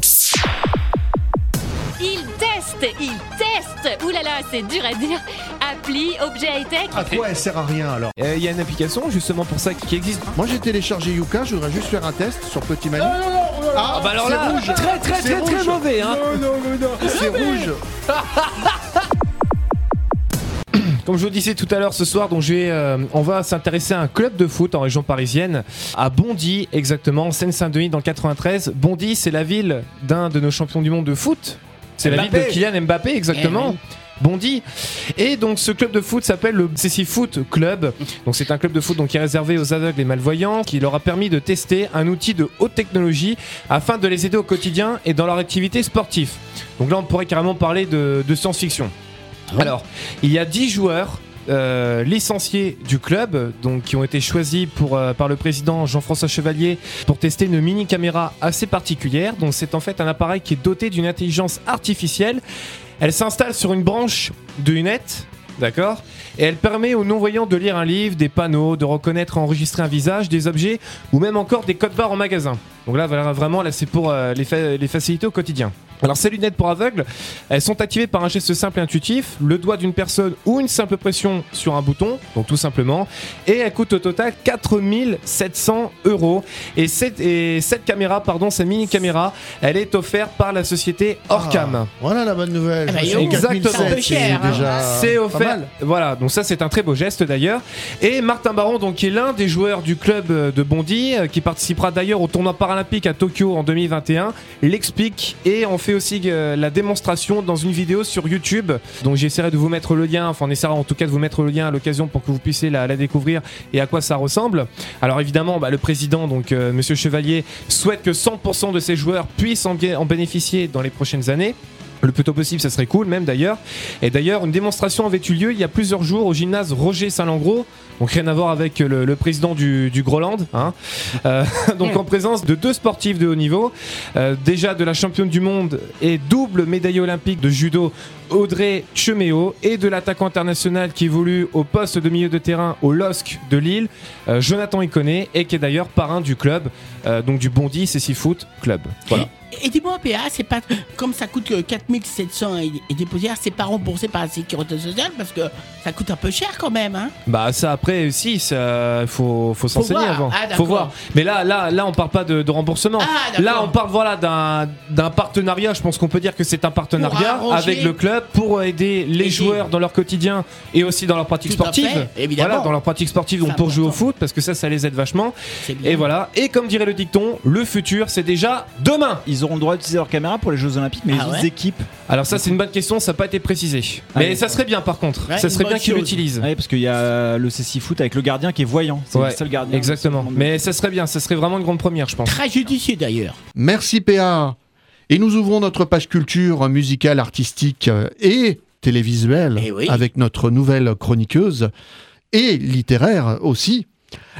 Il teste, il teste Ouh là là, c'est dur à dire Appli, objet high-tech À quoi elle sert à rien alors? Euh, Il y a une application justement pour ça qui existe. Moi j'ai téléchargé Yuka, je voudrais juste faire un test sur Petit Manu. Ah bah alors c'est là, rouge. très très C'est très très rouge. mauvais hein. Non, non, non, non. C'est rouge. Comme je vous disais tout à l'heure ce soir, donc je vais, euh, on va s'intéresser à un club de foot en région parisienne, à Bondy exactement, en Seine-Saint-Denis dans le 93. Bondy, c'est la ville d'un de nos champions du monde de foot. C'est la ville de Kylian Mbappé exactement. Eh oui. Bondy. Et donc ce club de foot s'appelle le CC Foot Club. Donc c'est un club de foot donc, qui est réservé aux aveugles et malvoyants, qui leur a permis de tester un outil de haute technologie afin de les aider au quotidien et dans leur activité sportive. Donc là on pourrait carrément parler de, de science-fiction. Alors, il y a 10 joueurs euh, licenciés du club, donc qui ont été choisis pour, euh, par le président Jean-François Chevalier pour tester une mini caméra assez particulière. Donc c'est en fait un appareil qui est doté d'une intelligence artificielle. Elle s'installe sur une branche de lunettes. D'accord? Et elle permet aux non-voyants de lire un livre, des panneaux, de reconnaître enregistrer un visage, des objets ou même encore des codes barres en magasin. Donc là, voilà, vraiment, là, c'est pour euh, les, fa- les facilités au quotidien. Alors ces lunettes pour aveugles, elles sont activées par un geste simple et intuitif, le doigt d'une personne ou une simple pression sur un bouton, donc tout simplement, et elles coûtent au total 4700 euros. Et cette, et cette caméra, pardon, cette mini caméra, elle est offerte par la société Orcam. Ah, voilà la bonne nouvelle. Ah bah, exactement. 4007, Un peu cher, c'est hein. déjà C'est pas offert. Voilà, donc ça c'est un très beau geste d'ailleurs. Et Martin Baron, donc qui est l'un des joueurs du club de Bondy, euh, qui participera d'ailleurs au tournoi paralympique à Tokyo en 2021, l'explique et on fait aussi euh, la démonstration dans une vidéo sur YouTube. Donc j'essaierai de vous mettre le lien, enfin on essaiera en tout cas de vous mettre le lien à l'occasion pour que vous puissiez la, découvrir et à quoi ça ressemble. Alors évidemment, bah, le président, donc euh, Monsieur Chevalier, souhaite que 100% de ses joueurs puissent en bénéficier dans les prochaines années. Le plus tôt possible, ça serait cool, même d'ailleurs. Et d'ailleurs, une démonstration avait eu lieu il y a plusieurs jours au gymnase Roger Saint-Langros. Donc rien à voir avec le, président du, du. Hein. Euh, donc en présence de deux sportifs de haut niveau. Euh, déjà de la championne du monde et double médaillée olympique de judo Audrey Cheméo et de l'attaquant international qui évolue au poste de milieu de terrain au LOSC de Lille, euh, Jonathan Iconé, et qui est d'ailleurs parrain du club, euh, donc du Bondy CC Foot Club. Voilà. Et dis-moi, PA, c'est pas comme ça coûte euh, 4700 et, et des poussières, c'est pas remboursé par la sécurité sociale parce que ça coûte un peu cher quand même, hein Bah ça après si ça faut faut s'enseigner avant. Ah, faut voir. Mais là là là on parle pas de, de remboursement. Ah, là on parle voilà d'un d'un partenariat. Je pense qu'on peut dire que c'est un partenariat avec le club pour aider les joueurs dans leur quotidien et aussi dans leur pratique Tout à fait, sportive. évidemment. Voilà dans leur pratique sportive donc pour jouer au foot parce que ça ça les aide vachement. Et voilà. Et comme dirait le dicton, le futur c'est déjà demain. Ils auront le droit d'utiliser leur caméra pour les Jeux Olympiques, mais Ah les ouais équipes. Alors ça c'est une bonne question, ça n'a pas été précisé. Ah Mais ça serait bien par contre. Ouais, ça serait bien qu'ils l'utilisent. Ouais, parce qu'il y a le CC Foot avec le gardien qui est voyant. C'est Ouais, le seul gardien. Exactement. Mais ça serait bien, ça serait vraiment une grande première, je pense. Très judicieux d'ailleurs. Merci PA. Et nous ouvrons notre page culture musicale, artistique euh, et télévisuelle Eh oui. avec notre nouvelle chroniqueuse et littéraire aussi.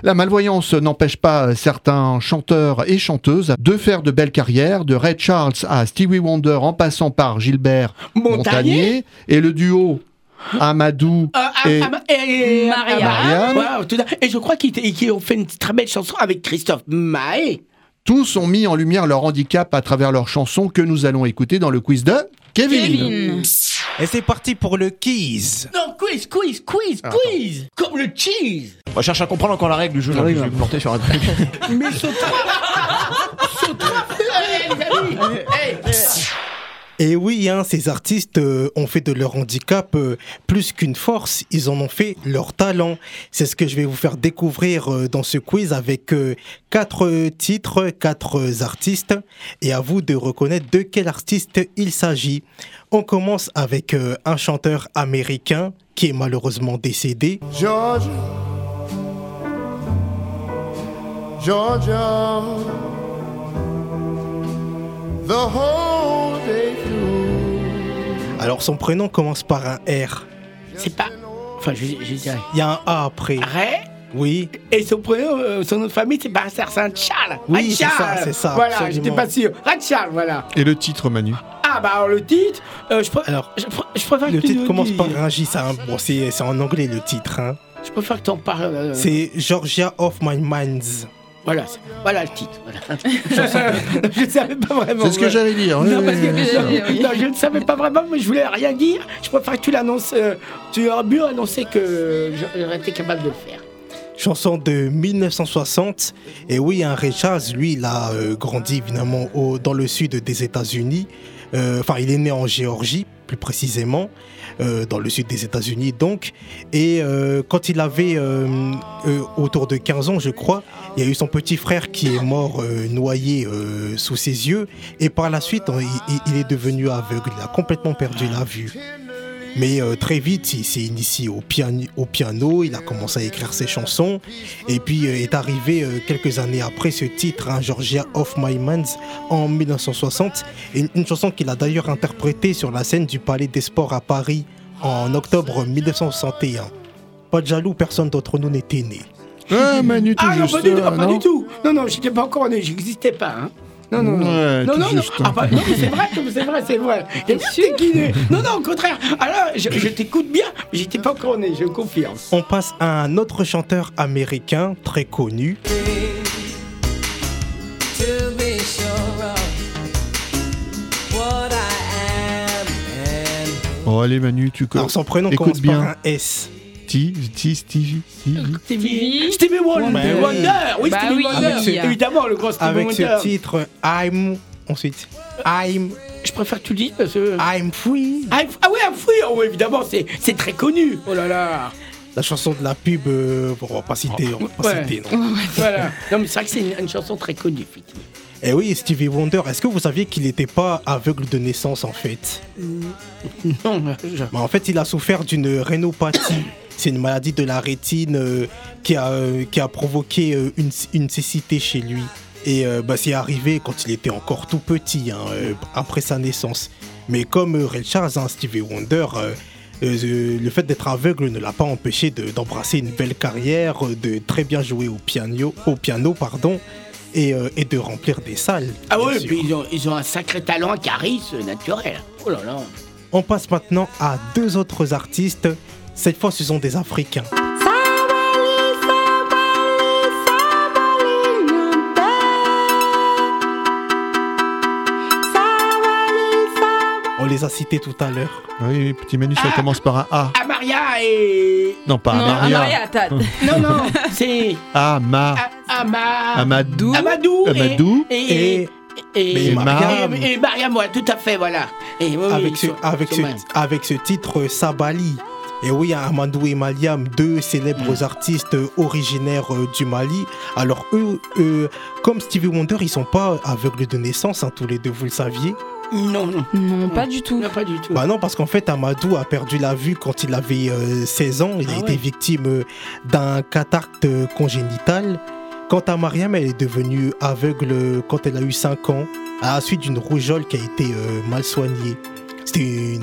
La malvoyance n'empêche pas certains chanteurs et chanteuses de faire de belles carrières, de Ray Charles à Stevie Wonder en passant par Gilbert Montagnier. Montagnier et le duo Amadou Euh, et et- Marianne. à- Et je crois qu'ils ont fait une très belle chanson avec Christophe Mahé. Tous ont mis en lumière leur handicap à travers leurs chansons que nous allons écouter dans le quiz de Kevin. Kevin. Et c'est parti pour le quiz. Non, quiz, quiz, quiz, Ah, quiz Comme le cheese On cherche à comprendre encore la règle du jeu. là, je vais me planter sur un truc. Mais saute Saute Allez, les amis Hey, Et oui, hein, ces artistes euh, ont fait de leur handicap euh, plus qu'une force, ils en ont fait leur talent. C'est ce que je vais vous faire découvrir euh, dans ce quiz avec quatre titres, quatre artistes, et à vous de reconnaître de quel artiste il s'agit. On commence avec un chanteur américain qui est malheureusement décédé. The whole. Alors son prénom commence par un R. C'est pas. Enfin, je, je dirais. Il y a un A après. Ray Oui. Et son prénom, euh, son nom de famille, c'est pas Saint-Charles. Oui, c'est Charles. ça, c'est ça, Voilà, absolument. j'étais pas sûr. Charles, voilà. Et le titre, Manu? Ah, bah alors le titre, euh, je, pr- Alors, je, pr- je préfère le que titre commence par un J. c'est un- Bon, c'est c'est en anglais le titre. Hein. Je préfère que t'en parles. euh, C'est Georgia of My Minds. Voilà, voilà le titre. Voilà. je ne savais pas vraiment. C'est ce que j'allais dire. Non, oui, parce que- oui, bien sûr. non, je ne savais pas vraiment, mais je voulais rien dire. Je préfère que tu l'annonces. euh, tu aurais mieux annoncé que j'aurais été capable de le faire. Chanson de 1960. Et oui, un Ray Charles, lui, il a euh, grandi évidemment au- dans le sud des États-Unis. Euh, Enfin, il est né en Géorgie, plus précisément, dans le sud des États-Unis donc. Et euh, quand il avait euh, euh, autour de 15 ans, je crois, il y a eu son petit frère qui est mort euh, noyé euh, sous ses yeux. Et par la suite, il, il- il est devenu aveugle. Il a complètement perdu la vue. Mais euh, très vite, il s'est initié au, piani- au piano, il a commencé à écrire ses chansons. Et puis euh, est arrivé euh, quelques années après ce titre, hein, Georgia of My Minds, en 1960. Et une, une chanson qu'il a d'ailleurs interprétée sur la scène du Palais des Sports à Paris en octobre 1961. Pas de jaloux, personne d'entre nous n'était né. Ah, Manu, tout Ah non, pas du tout, euh, pas non du tout. Non, non, j'étais pas encore né, j'existais pas. Hein. Non, non, non. Ouais, non, non, non. juste. Ah, bah, non, mais c'est vrai, c'est vrai, c'est vrai. Il y a bien sûr qui est né. Non, non, au contraire. Alors, je, je t'écoute bien, mais j'étais pas encore né, je confirme. On passe à un autre chanteur américain très connu. Oh, allez, Manu, tu co- Alors son prénom Écoute commence bien. par un S. Steve, Steve, Stevie, Stevie. Stevie, Stevie Wonder. Wonder. Oui, Bah Stevie oui, Wonder. avec ce- Évidemment, le grand Stevie Avec Wonder. ce titre, I'm. Ensuite, I'm. Je préfère que tu le dises parce que. I'm free. Ah, ah oui, un fruit, oh, évidemment, c'est c'est très connu. Oh là là. La chanson de la pub, euh, bon, on va pas citer, on va pas Ouais. citer, non. Voilà. Non, mais c'est vrai que c'est une, une chanson très connue, effectivement. Et Eh oui, Stevie Wonder, est-ce que vous saviez qu'il n'était pas aveugle de naissance en fait? Non, je- Bah, En fait, il a souffert d'une rénopathie. C'est une maladie de la rétine euh, qui, a, euh, qui a provoqué euh, une, une cécité chez lui. Et bah, c'est arrivé quand il était encore tout petit, hein, après sa naissance. Mais comme Ray Charles, hein, Stevie Wonder, le fait d'être aveugle ne l'a pas empêché de- d'embrasser une belle carrière, de très bien jouer au piano, au piano pardon, et, euh, et de remplir des salles. Ah oui, sûr. puis ils ont, ils ont un sacré talent, un charisme naturel. Oh là là. On passe maintenant à deux autres artistes. Cette fois, ce sont des Africains. On les a cités tout à l'heure. Oui, petit Manu, ça commence par un A. Amaria et. Non, pas Non, Amaria. Non, non, c'est. Ama. A- Ama... Amadou. Amadou. et- Amadou. Et. Et. Et et, Mariam. et- et Mariam, ouais, tout à fait, voilà. Et, oui, oui, avec, ce, sont- avec, ce, avec ce titre Sabali. Et oui, Amadou et Maliam, deux célèbres Mm. artistes originaires euh, du Mali. Alors eux, euh, comme Stevie Wonder, ils sont pas aveugles de naissance, hein, tous les deux, vous le saviez. Non, non. Non, pas du tout. Non, pas du tout. Bah non, parce qu'en fait, Amadou a perdu la vue quand il avait euh, 16 ans. Il a Ah été ouais. victime euh, d'un cataracte euh, congénital. Quant à Mariam, elle est devenue aveugle quand elle a eu 5 ans, à la suite d'une rougeole qui a été euh, mal soignée. C'était une,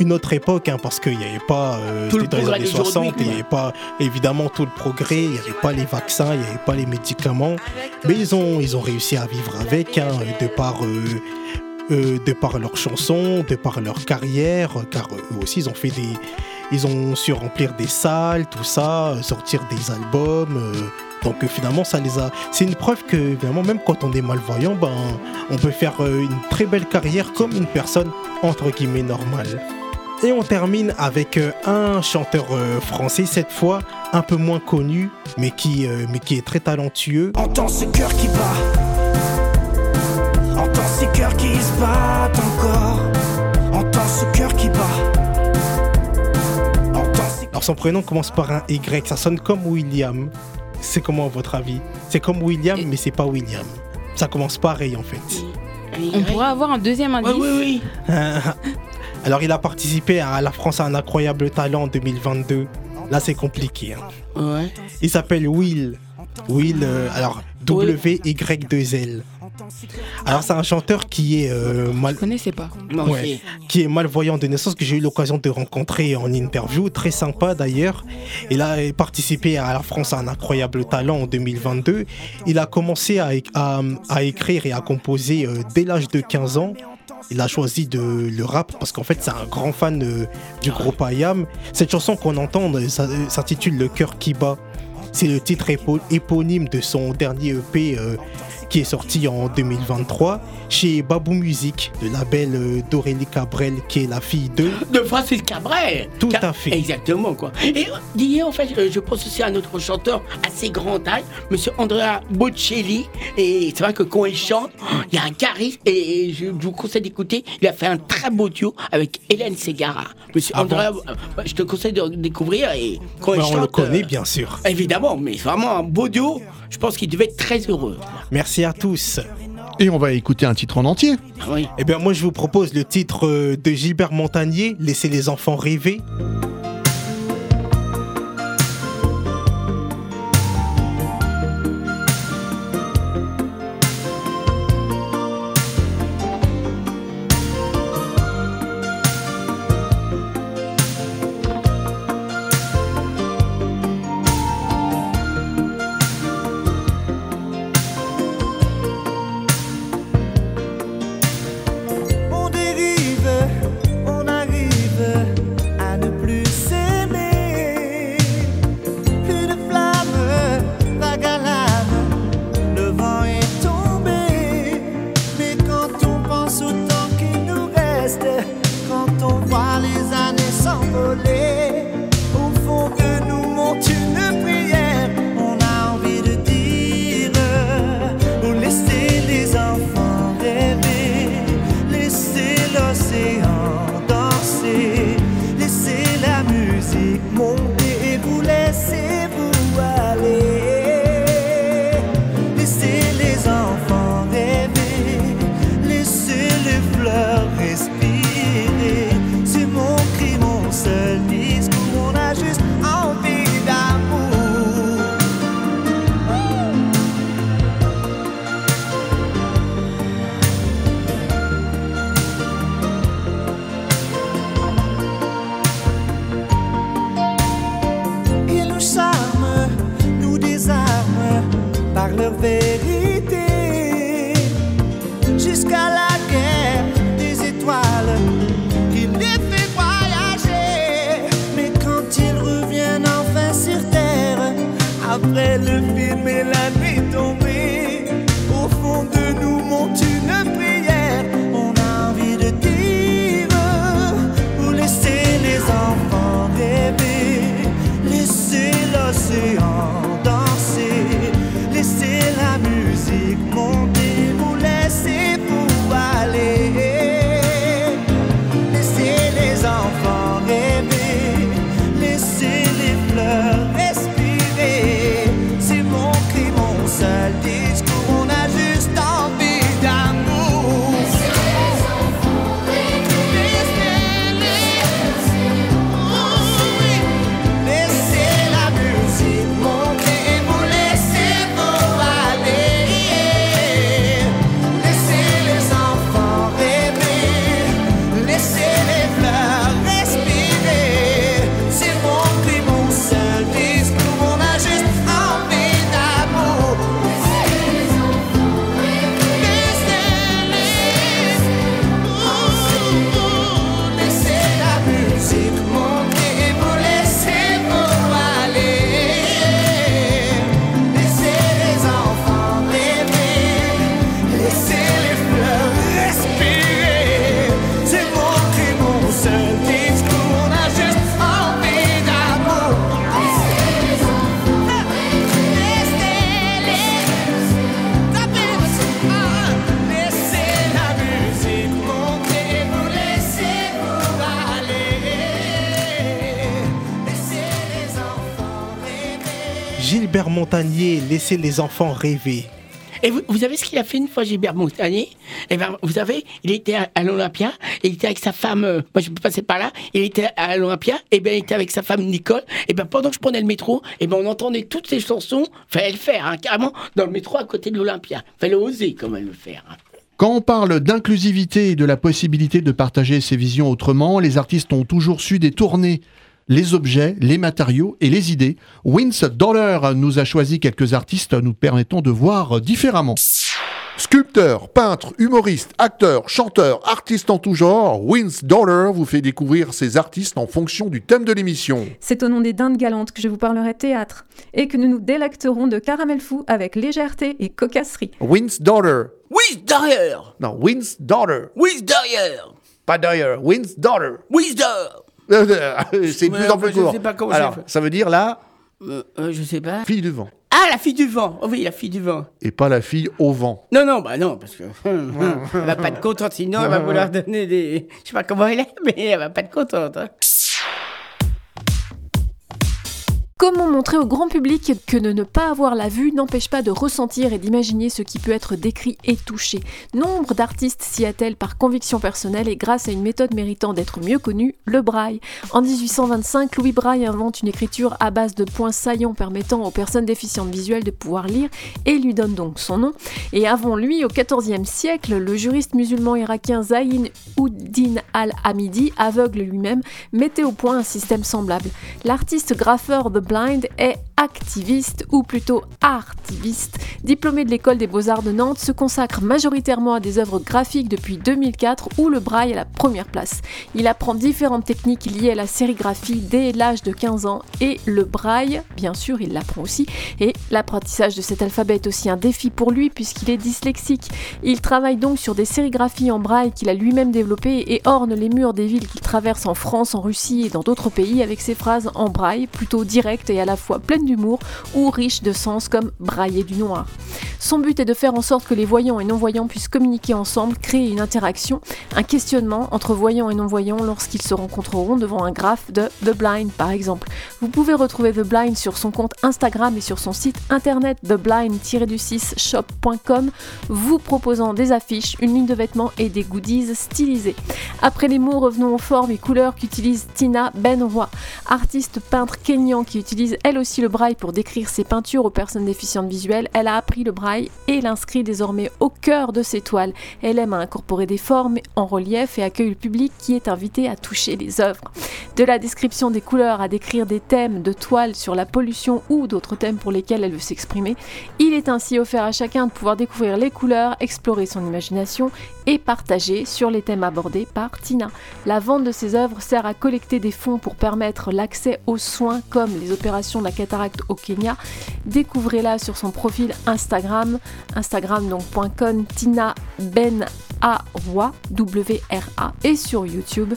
une autre époque, hein, parce qu'il n'y avait pas. euh, Tout le dans les années d'aujourd'hui, 60, il n'y avait pas évidemment tout le progrès, il n'y avait pas les vaccins, il n'y avait pas les médicaments. Mais ils ont, ils ont réussi à vivre avec, hein, de par. euh, euh, de par leurs chansons, de par leur carrière, car eux aussi ils ont fait des, ils ont su remplir des salles, tout ça, sortir des albums. euh, donc euh, finalement ça les a, c'est une preuve que finalement même quand on est malvoyant, ben on peut faire euh, une très belle carrière comme une personne entre guillemets normale. Et on termine avec un chanteur français cette fois un peu moins connu, mais qui, mais qui est très talentueux. Entends ce cœur qui bat. Entends ces cœurs qui se battent encore. Alors son prénom commence par un Y, ça sonne comme William. C'est comment à votre avis? C'est comme William, mais c'est pas William. Ça commence pareil en fait. On pourrait avoir un deuxième indice. Oui, oui, oui. Alors il a participé à La France a un incroyable talent en 2022. Là c'est compliqué. hein. Ouais. Il s'appelle Will. Will, euh, alors W-Y-2-L. Alors c'est un chanteur qui est euh, mal... Je connaissais pas. Ouais, qui est malvoyant de naissance que j'ai eu l'occasion de rencontrer en interview, très sympa d'ailleurs. Il a participé à la France a un incroyable talent en 2022. Il a commencé à, à- à écrire et à composer euh, dès l'âge de 15 ans. Il a choisi de le rap parce qu'en fait c'est un grand fan euh, du groupe IAM. Cette chanson qu'on entend ça- euh, s'intitule Le cœur qui bat. C'est le titre épo- éponyme de son dernier EP euh, qui est sorti en 2023 chez Babou Music, le label euh, d'Aurélie Cabrel qui est la fille de... De Francis Cabrel. Tout Ca- à fait. Exactement, quoi. Et euh, d'hier, en fait, euh, je pense aussi à un autre chanteur assez grand taille, monsieur Andrea Bocelli. Et c'est vrai que quand il chante, il y a un charisme. Et je, vous conseille d'écouter. Il a fait un très beau duo avec Hélène Segara. Monsieur Ah Andrea, bon euh, je te conseille de découvrir. Et quand il chante. on le connaît euh, bien sûr. Évidemment, mais c'est vraiment un beau duo. Je pense qu'il devait être très heureux. Merci à tous. Et on va écouter un titre en entier. Oui. Eh bien moi je vous propose le titre euh, de Gilbert Montagnier, Laissez les enfants rêver. Les enfants rêver. Les enfants. Et vous, vous savez ce qu'il a fait une fois, Gilbert Montagnier? Eh ben, vous savez, il était à, à l'Olympia, il était avec sa femme, euh, moi je peux passer par là, il était à l'Olympia, et bien il était avec sa femme Nicole, et ben pendant que je prenais le métro, et ben on entendait toutes ces chansons, fallait le faire, hein, carrément, dans le métro à côté de l'Olympia. Fallait oser quand même le faire. hein. Quand on parle d'inclusivité et de la possibilité de partager ses visions autrement, les artistes ont toujours su détourner les objets, les matériaux et les idées. Vince Dollar nous a choisi quelques artistes nous permettant de voir différemment. Sculpteur, peintre, humoriste, acteur, chanteur, artiste en tout genre, Vince Dollar vous fait découvrir ses artistes en fonction du thème de l'émission. C'est au nom des dindes galantes que je vous parlerai théâtre et que nous nous délecterons de caramel fou avec légèreté et cocasserie. Vince Dollar. Oui, derrière Non, Vince Dollar. Oui, derrière Pas Dollar, Vince Dollar. Oui, derrière C'est de plus en plus je court. sais pas comment Alors, ça veut dire la euh, euh, Je sais pas. fille du vent. Ah, la fille du vent Oh Oui, la fille du vent. Et pas la fille au vent. Non, non, bah non, parce que hum, hum, elle va pas être contente, sinon elle va vouloir donner des... Je sais pas comment elle est, mais elle va pas être contente. hein. Comment montrer au grand public que ne, pas avoir la vue n'empêche pas de ressentir et d'imaginer ce qui peut être décrit et touché Nombre d'artistes s'y attellent par conviction personnelle et grâce à une méthode méritant d'être mieux connue, le braille. En 1825, Louis Braille invente une écriture à base de points saillants permettant aux personnes déficientes visuelles de pouvoir lire et lui donne donc son nom. Et avant lui, au XIVe siècle, le juriste musulman irakien Zayn Uddin al-Hamidi, aveugle lui-même, mettait au point un système semblable. L'artiste graffeur The Blind est activiste ou plutôt artiviste. Diplômé de l'école des beaux-arts de Nantes, se consacre majoritairement à des œuvres graphiques depuis 2004 où le braille est la première place. Il apprend différentes techniques liées à la sérigraphie dès l'âge de 15 ans et le braille, bien sûr, il l'apprend aussi. Et l'apprentissage de cet alphabet est aussi un défi pour lui puisqu'il est dyslexique. Il travaille donc sur des sérigraphies en braille qu'il a lui-même développées et orne les murs des villes qu'il traverse en France, en Russie et dans d'autres pays avec ses phrases en braille plutôt directes et à la fois pleines d'humour ou riches de sens comme brailler du noir. Son but est de faire en sorte que les voyants et non-voyants puissent communiquer ensemble, créer une interaction, un questionnement entre voyants et non-voyants lorsqu'ils se rencontreront devant un graphe de The Blind par exemple. Vous pouvez retrouver The Blind sur son compte Instagram et sur son site internet theblind-shop.com vous proposant des affiches, une ligne de vêtements et des goodies stylisés. Après les mots, revenons aux formes et couleurs qu'utilise Tina Benroy, artiste peintre kényan qui utilise elle aussi le braille pour décrire ses peintures aux personnes déficientes visuelles. Elle a appris le braille et l'inscrit désormais au cœur de ses toiles. Elle aime à incorporer des formes en relief et accueille le public qui est invité à toucher les œuvres. De la description des couleurs à décrire des thèmes de toiles sur la pollution ou d'autres thèmes pour lesquels elle veut s'exprimer, il est ainsi offert à chacun de pouvoir découvrir les couleurs, explorer son imagination et partager sur les thèmes abordés par Tina. La vente de ces œuvres sert à collecter des fonds pour permettre l'accès aux soins comme les opérations de la cataracte au Kenya. Découvrez-la sur son profil Instagram, instagram donc .com, Tina Ben A Roy, W-R-A, et sur YouTube.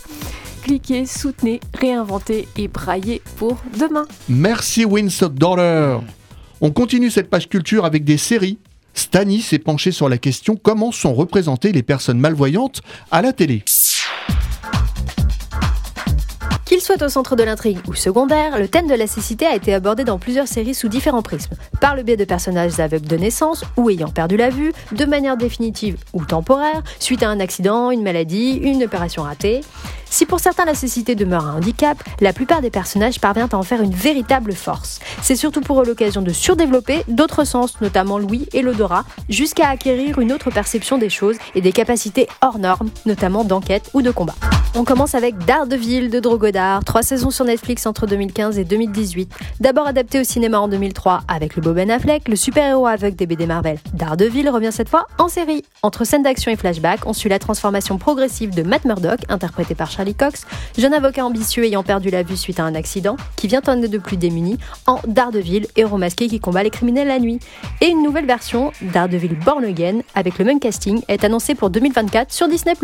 Cliquez, soutenez, réinventez et braillez pour demain. Merci Vince Dollar. On continue cette page culture avec des séries. Stani s'est penché sur la question comment sont représentées les personnes malvoyantes à la télé? Qu'il soit au centre de l'intrigue ou secondaire, le thème de la cécité a été abordé dans plusieurs séries sous différents prismes, par le biais de personnages aveugles de naissance ou ayant perdu la vue, de manière définitive ou temporaire, suite à un accident, une maladie, une opération ratée. Si pour certains la cécité demeure un handicap, la plupart des personnages parviennent à en faire une véritable force. C'est surtout pour eux l'occasion de surdévelopper d'autres sens, notamment l'ouïe et l'odorat, jusqu'à acquérir une autre perception des choses et des capacités hors normes, notamment d'enquête ou de combat. On commence avec Daredevil de Drogodar, trois saisons sur Netflix entre 2015 et 2018. D'abord adapté au cinéma en 2003 avec le beau Ben Affleck, le super-héros aveugle des BD Marvel. Daredevil revient cette fois en série. Entre scènes d'action et flashback, on suit la transformation progressive de Matt Murdock, interprété par Charlie Cox, jeune avocat ambitieux ayant perdu la vue suite à un accident, qui vient en de plus démunis, en Daredevil, héros masqué qui combat les criminels la nuit. Et une nouvelle version, Daredevil Born Again, avec le même casting, est annoncée pour 2024 sur Disney+.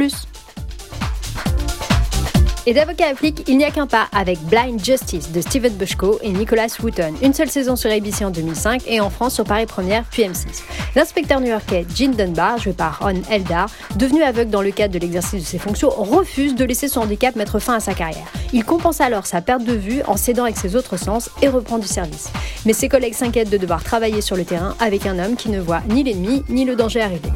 Et d'avocat à flic, il n'y a qu'un pas avec Blind Justice de Steven Bushko et Nicholas Wooten. Une seule saison sur ABC en 2005 et en France sur Paris Première puis M6. L'inspecteur new-yorkais Gene Dunbar, joué par Ron Eldar, devenu aveugle dans le cadre de l'exercice de ses fonctions, refuse de laisser son handicap mettre fin à sa carrière. Il compense alors sa perte de vue en s'aidant avec ses autres sens et reprend du service. Mais ses collègues s'inquiètent de devoir travailler sur le terrain avec un homme qui ne voit ni l'ennemi ni le danger arriver.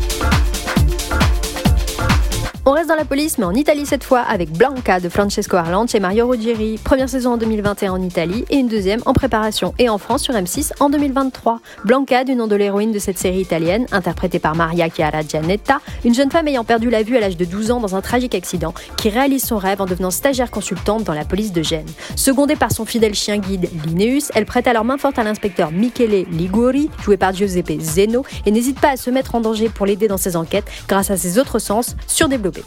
On reste dans la police, mais en Italie cette fois, avec Blanca de Francesco Arlange et Mario Ruggieri. Première saison en 2021 en Italie et une deuxième en préparation et en France sur M6 en 2023. Blanca, du nom de l'héroïne de cette série italienne, interprétée par Maria Chiara Giannetta, une jeune femme ayant perdu la vue à l'âge de 12 ans dans un tragique accident, qui réalise son rêve en devenant stagiaire consultante dans la police de Gênes. Secondée par son fidèle chien guide Linnaeus, elle prête alors main forte à l'inspecteur Michele Liguri, joué par Giuseppe Zeno, et n'hésite pas à se mettre en danger pour l'aider dans ses enquêtes grâce à ses autres sens lubię.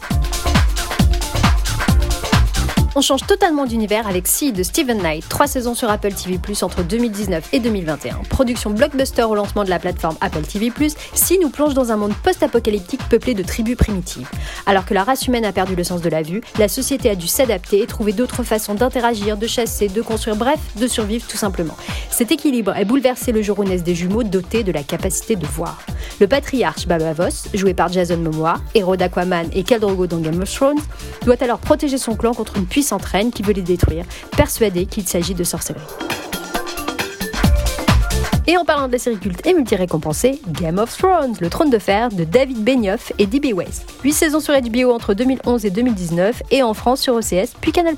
On change totalement d'univers avec Sea de Steven Knight, trois saisons sur Apple TV+, entre 2019 et 2021. Production blockbuster au lancement de la plateforme Apple TV+, Sea nous plonge dans un monde post-apocalyptique peuplé de tribus primitives. Alors que la race humaine a perdu le sens de la vue, la société a dû s'adapter et trouver d'autres façons d'interagir, de chasser, de construire, bref, de survivre tout simplement. Cet équilibre est bouleversé le jour où naissent des jumeaux dotés de la capacité de voir. Le patriarche Baba Voss, joué par Jason Momoa, héros d'Aquaman et Khal Drogo dans Game of Thrones, doit alors protéger son clan contre une reine qui veut les détruire, persuadé qu'il s'agit de sorcellerie. Et en parlant de la série culte et multi-récompensée, Game of Thrones, le trône de fer de David Benioff et D.B. Weiss. 8 saisons sur HBO entre 2011 et 2019 et en France sur OCS puis Canal+.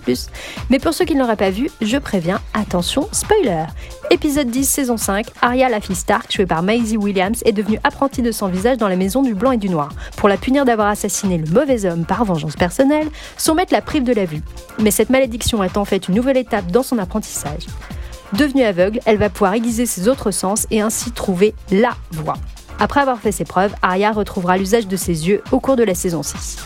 Mais pour ceux qui ne l'auraient pas vu, je préviens, attention, spoiler Épisode 10, saison 5, Arya, la fille Stark, jouée par Maisie Williams, est devenue apprentie de son visage dans la maison du blanc et du noir. Pour la punir d'avoir assassiné le mauvais homme par vengeance personnelle, son maître la prive de la vue. Mais cette malédiction est en fait une nouvelle étape dans son apprentissage. Devenue aveugle, elle va pouvoir aiguiser ses autres sens et ainsi trouver LA voie. Après avoir fait ses preuves, Arya retrouvera l'usage de ses yeux au cours de la saison 6.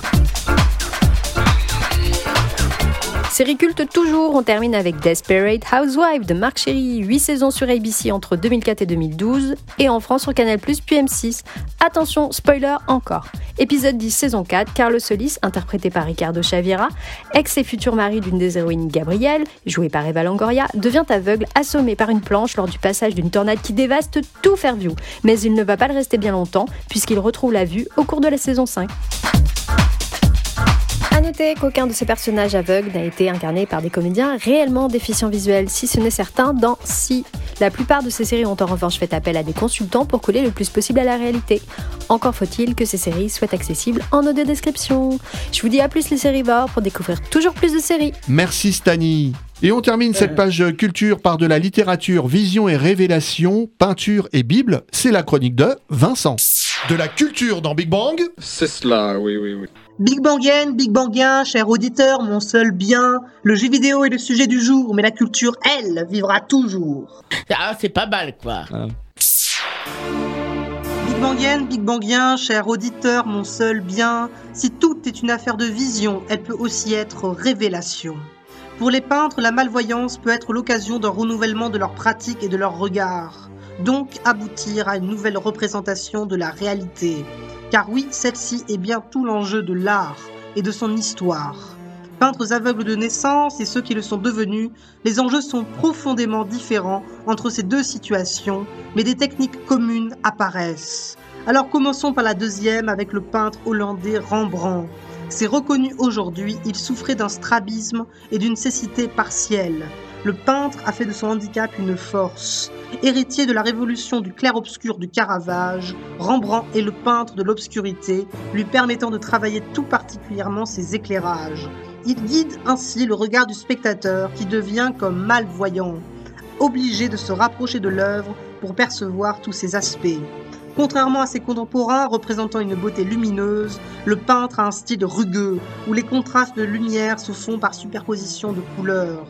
Série culte toujours, on termine avec Desperate Housewives de Marc Chéry, 8 saisons sur ABC entre 2004 et 2012, et en France sur Canal+, puis M6. Attention, spoiler encore. Épisode 10, saison 4, Carlos Solis, interprété par Ricardo Chaviera, ex et futur mari d'une des héroïnes Gabrielle, jouée par Eva Longoria, devient aveugle, assommé par une planche lors du passage d'une tornade qui dévaste tout Fairview. Mais il ne va pas le rester bien longtemps, puisqu'il retrouve la vue au cours de la saison 5. À noter qu'aucun de ces personnages aveugles n'a été incarné par des comédiens réellement déficients visuels, si ce n'est certain dans Si. La plupart de ces séries ont en revanche fait appel à des consultants pour coller le plus possible à la réalité. Encore faut-il que ces séries soient accessibles en audio description. Je vous dis à plus les séries pour découvrir toujours plus de séries. Merci Stani. Et on termine cette page culture par de la littérature, vision et révélation, peinture et Bible. C'est la chronique de Vincent. De la culture dans Big Bang C'est cela, oui, oui, oui. Big Bangien, Big Bangien, cher auditeur, mon seul bien. Le jeu vidéo est le sujet du jour, mais la culture, elle, vivra toujours. Ah, c'est pas mal, quoi. Big Bangien, Big Bangien, cher auditeur, mon seul bien. Si tout est une affaire de vision, elle peut aussi être révélation. Pour les peintres, la malvoyance peut être l'occasion d'un renouvellement de leur pratique et de leur regard, donc aboutir à une nouvelle représentation de la réalité. Car oui, celle-ci est bien tout l'enjeu de l'art et de son histoire. Peintres aveugles de naissance et ceux qui le sont devenus, les enjeux sont profondément différents entre ces deux situations, mais des techniques communes apparaissent. Alors commençons par la deuxième avec le peintre hollandais Rembrandt. C'est reconnu aujourd'hui, il souffrait d'un strabisme et d'une cécité partielle. Le peintre a fait de son handicap une force. Héritier de la révolution du clair-obscur du Caravage, Rembrandt est le peintre de l'obscurité, lui permettant de travailler tout particulièrement ses éclairages. Il guide ainsi le regard du spectateur qui devient comme malvoyant, obligé de se rapprocher de l'œuvre pour percevoir tous ses aspects. Contrairement à ses contemporains représentant une beauté lumineuse, le peintre a un style rugueux, où les contrastes de lumière se font par superposition de couleurs.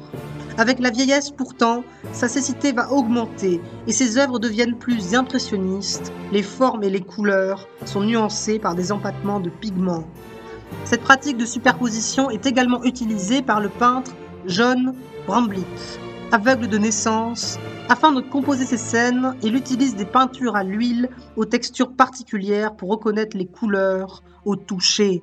Avec la vieillesse pourtant, sa cécité va augmenter et ses œuvres deviennent plus impressionnistes, les formes et les couleurs sont nuancées par des empattements de pigments. Cette pratique de superposition est également utilisée par le peintre John Bramblitt, aveugle de naissance. Afin de composer ses scènes, il utilise des peintures à l'huile aux textures particulières pour reconnaître les couleurs au toucher.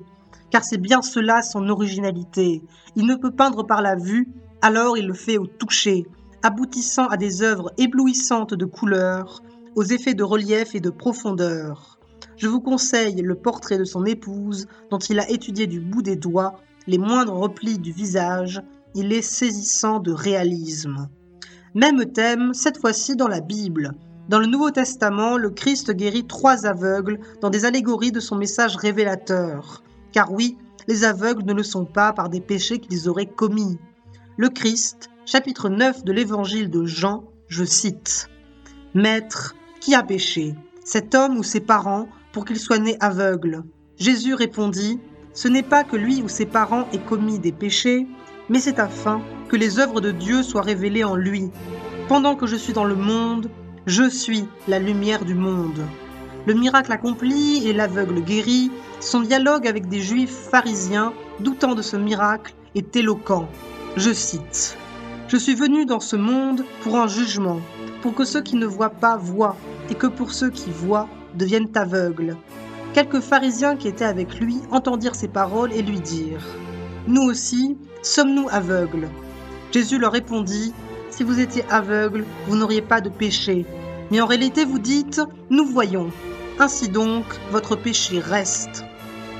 car c'est bien cela son originalité. Il ne peut peindre par la vue, alors il le fait au toucher, aboutissant à des œuvres éblouissantes de couleurs, aux effets de relief et de profondeur. Je vous conseille le portrait de son épouse, dont il a étudié du bout des doigts les moindres replis du visage, il est saisissant de réalisme. Même thème, cette fois-ci dans la Bible. Dans le Nouveau Testament, le Christ guérit trois aveugles dans des allégories de son message révélateur. Car oui, les aveugles ne le sont pas par des péchés qu'ils auraient commis. Le Christ, chapitre 9 de l'évangile de Jean, je cite Maître, qui a péché Cet homme ou ses parents pour qu'il soit né aveugle? Jésus répondit Ce n'est pas que lui ou ses parents aient commis des péchés, mais c'est afin que les œuvres de Dieu soient révélées en lui. Pendant que je suis dans le monde, je suis la lumière du monde. Le miracle accompli et l'aveugle guéri, son dialogue avec des juifs pharisiens doutant de ce miracle est éloquent. Je cite Je suis venu dans ce monde pour un jugement, pour que ceux qui ne voient pas voient, et que pour ceux qui voient deviennent aveugles. Quelques pharisiens qui étaient avec lui entendirent ces paroles et lui dirent Nous aussi, sommes-nous aveugles Jésus leur répondit Si vous étiez aveugles, vous n'auriez pas de péché. Mais en réalité, vous dites Nous voyons. Ainsi donc, votre péché reste.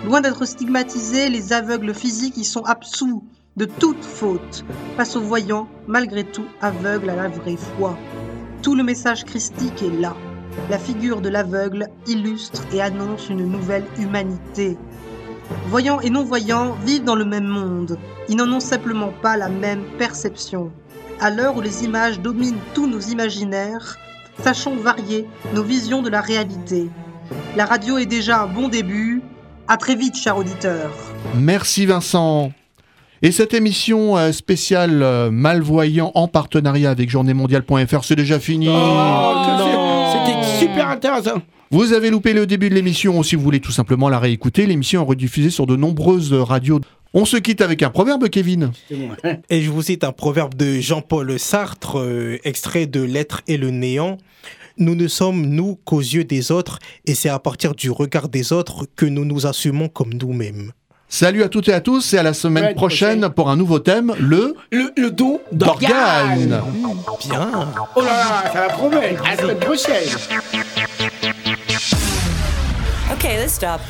Loin d'être stigmatisés, les aveugles physiques y sont absous de toute faute face aux voyants, malgré tout aveugles à la vraie foi. Tout le message christique est là. La figure de l'aveugle illustre et annonce une nouvelle humanité. Voyants et non-voyants vivent dans le même monde. Ils n'en ont simplement pas la même perception. À l'heure où les images dominent tous nos imaginaires, sachons varier nos visions de la réalité. La radio est déjà un bon début. À très vite, chers auditeurs. Merci Vincent. Et cette émission euh, spéciale euh, Malvoyant en partenariat avec journéemondiale.fr, c'est déjà fini. C'était super intéressant. Vous avez loupé le début de l'émission, ou si vous voulez tout simplement la réécouter, l'émission est rediffusée sur de nombreuses radios. On se quitte avec un proverbe, Kevin. Et je vous cite un proverbe de Jean-Paul Sartre, euh, extrait de L'être et le néant. Nous ne sommes, nous, qu'aux yeux des autres, et c'est à partir du regard des autres que nous nous assumons comme nous-mêmes. Salut à toutes et à tous, et à la semaine Ouais, prochaine pour un nouveau thème, le... Le, le don d'organes. d'organes. Bien. Oh là là, ça va promettre. À la semaine prochaine. Okay, let's stop.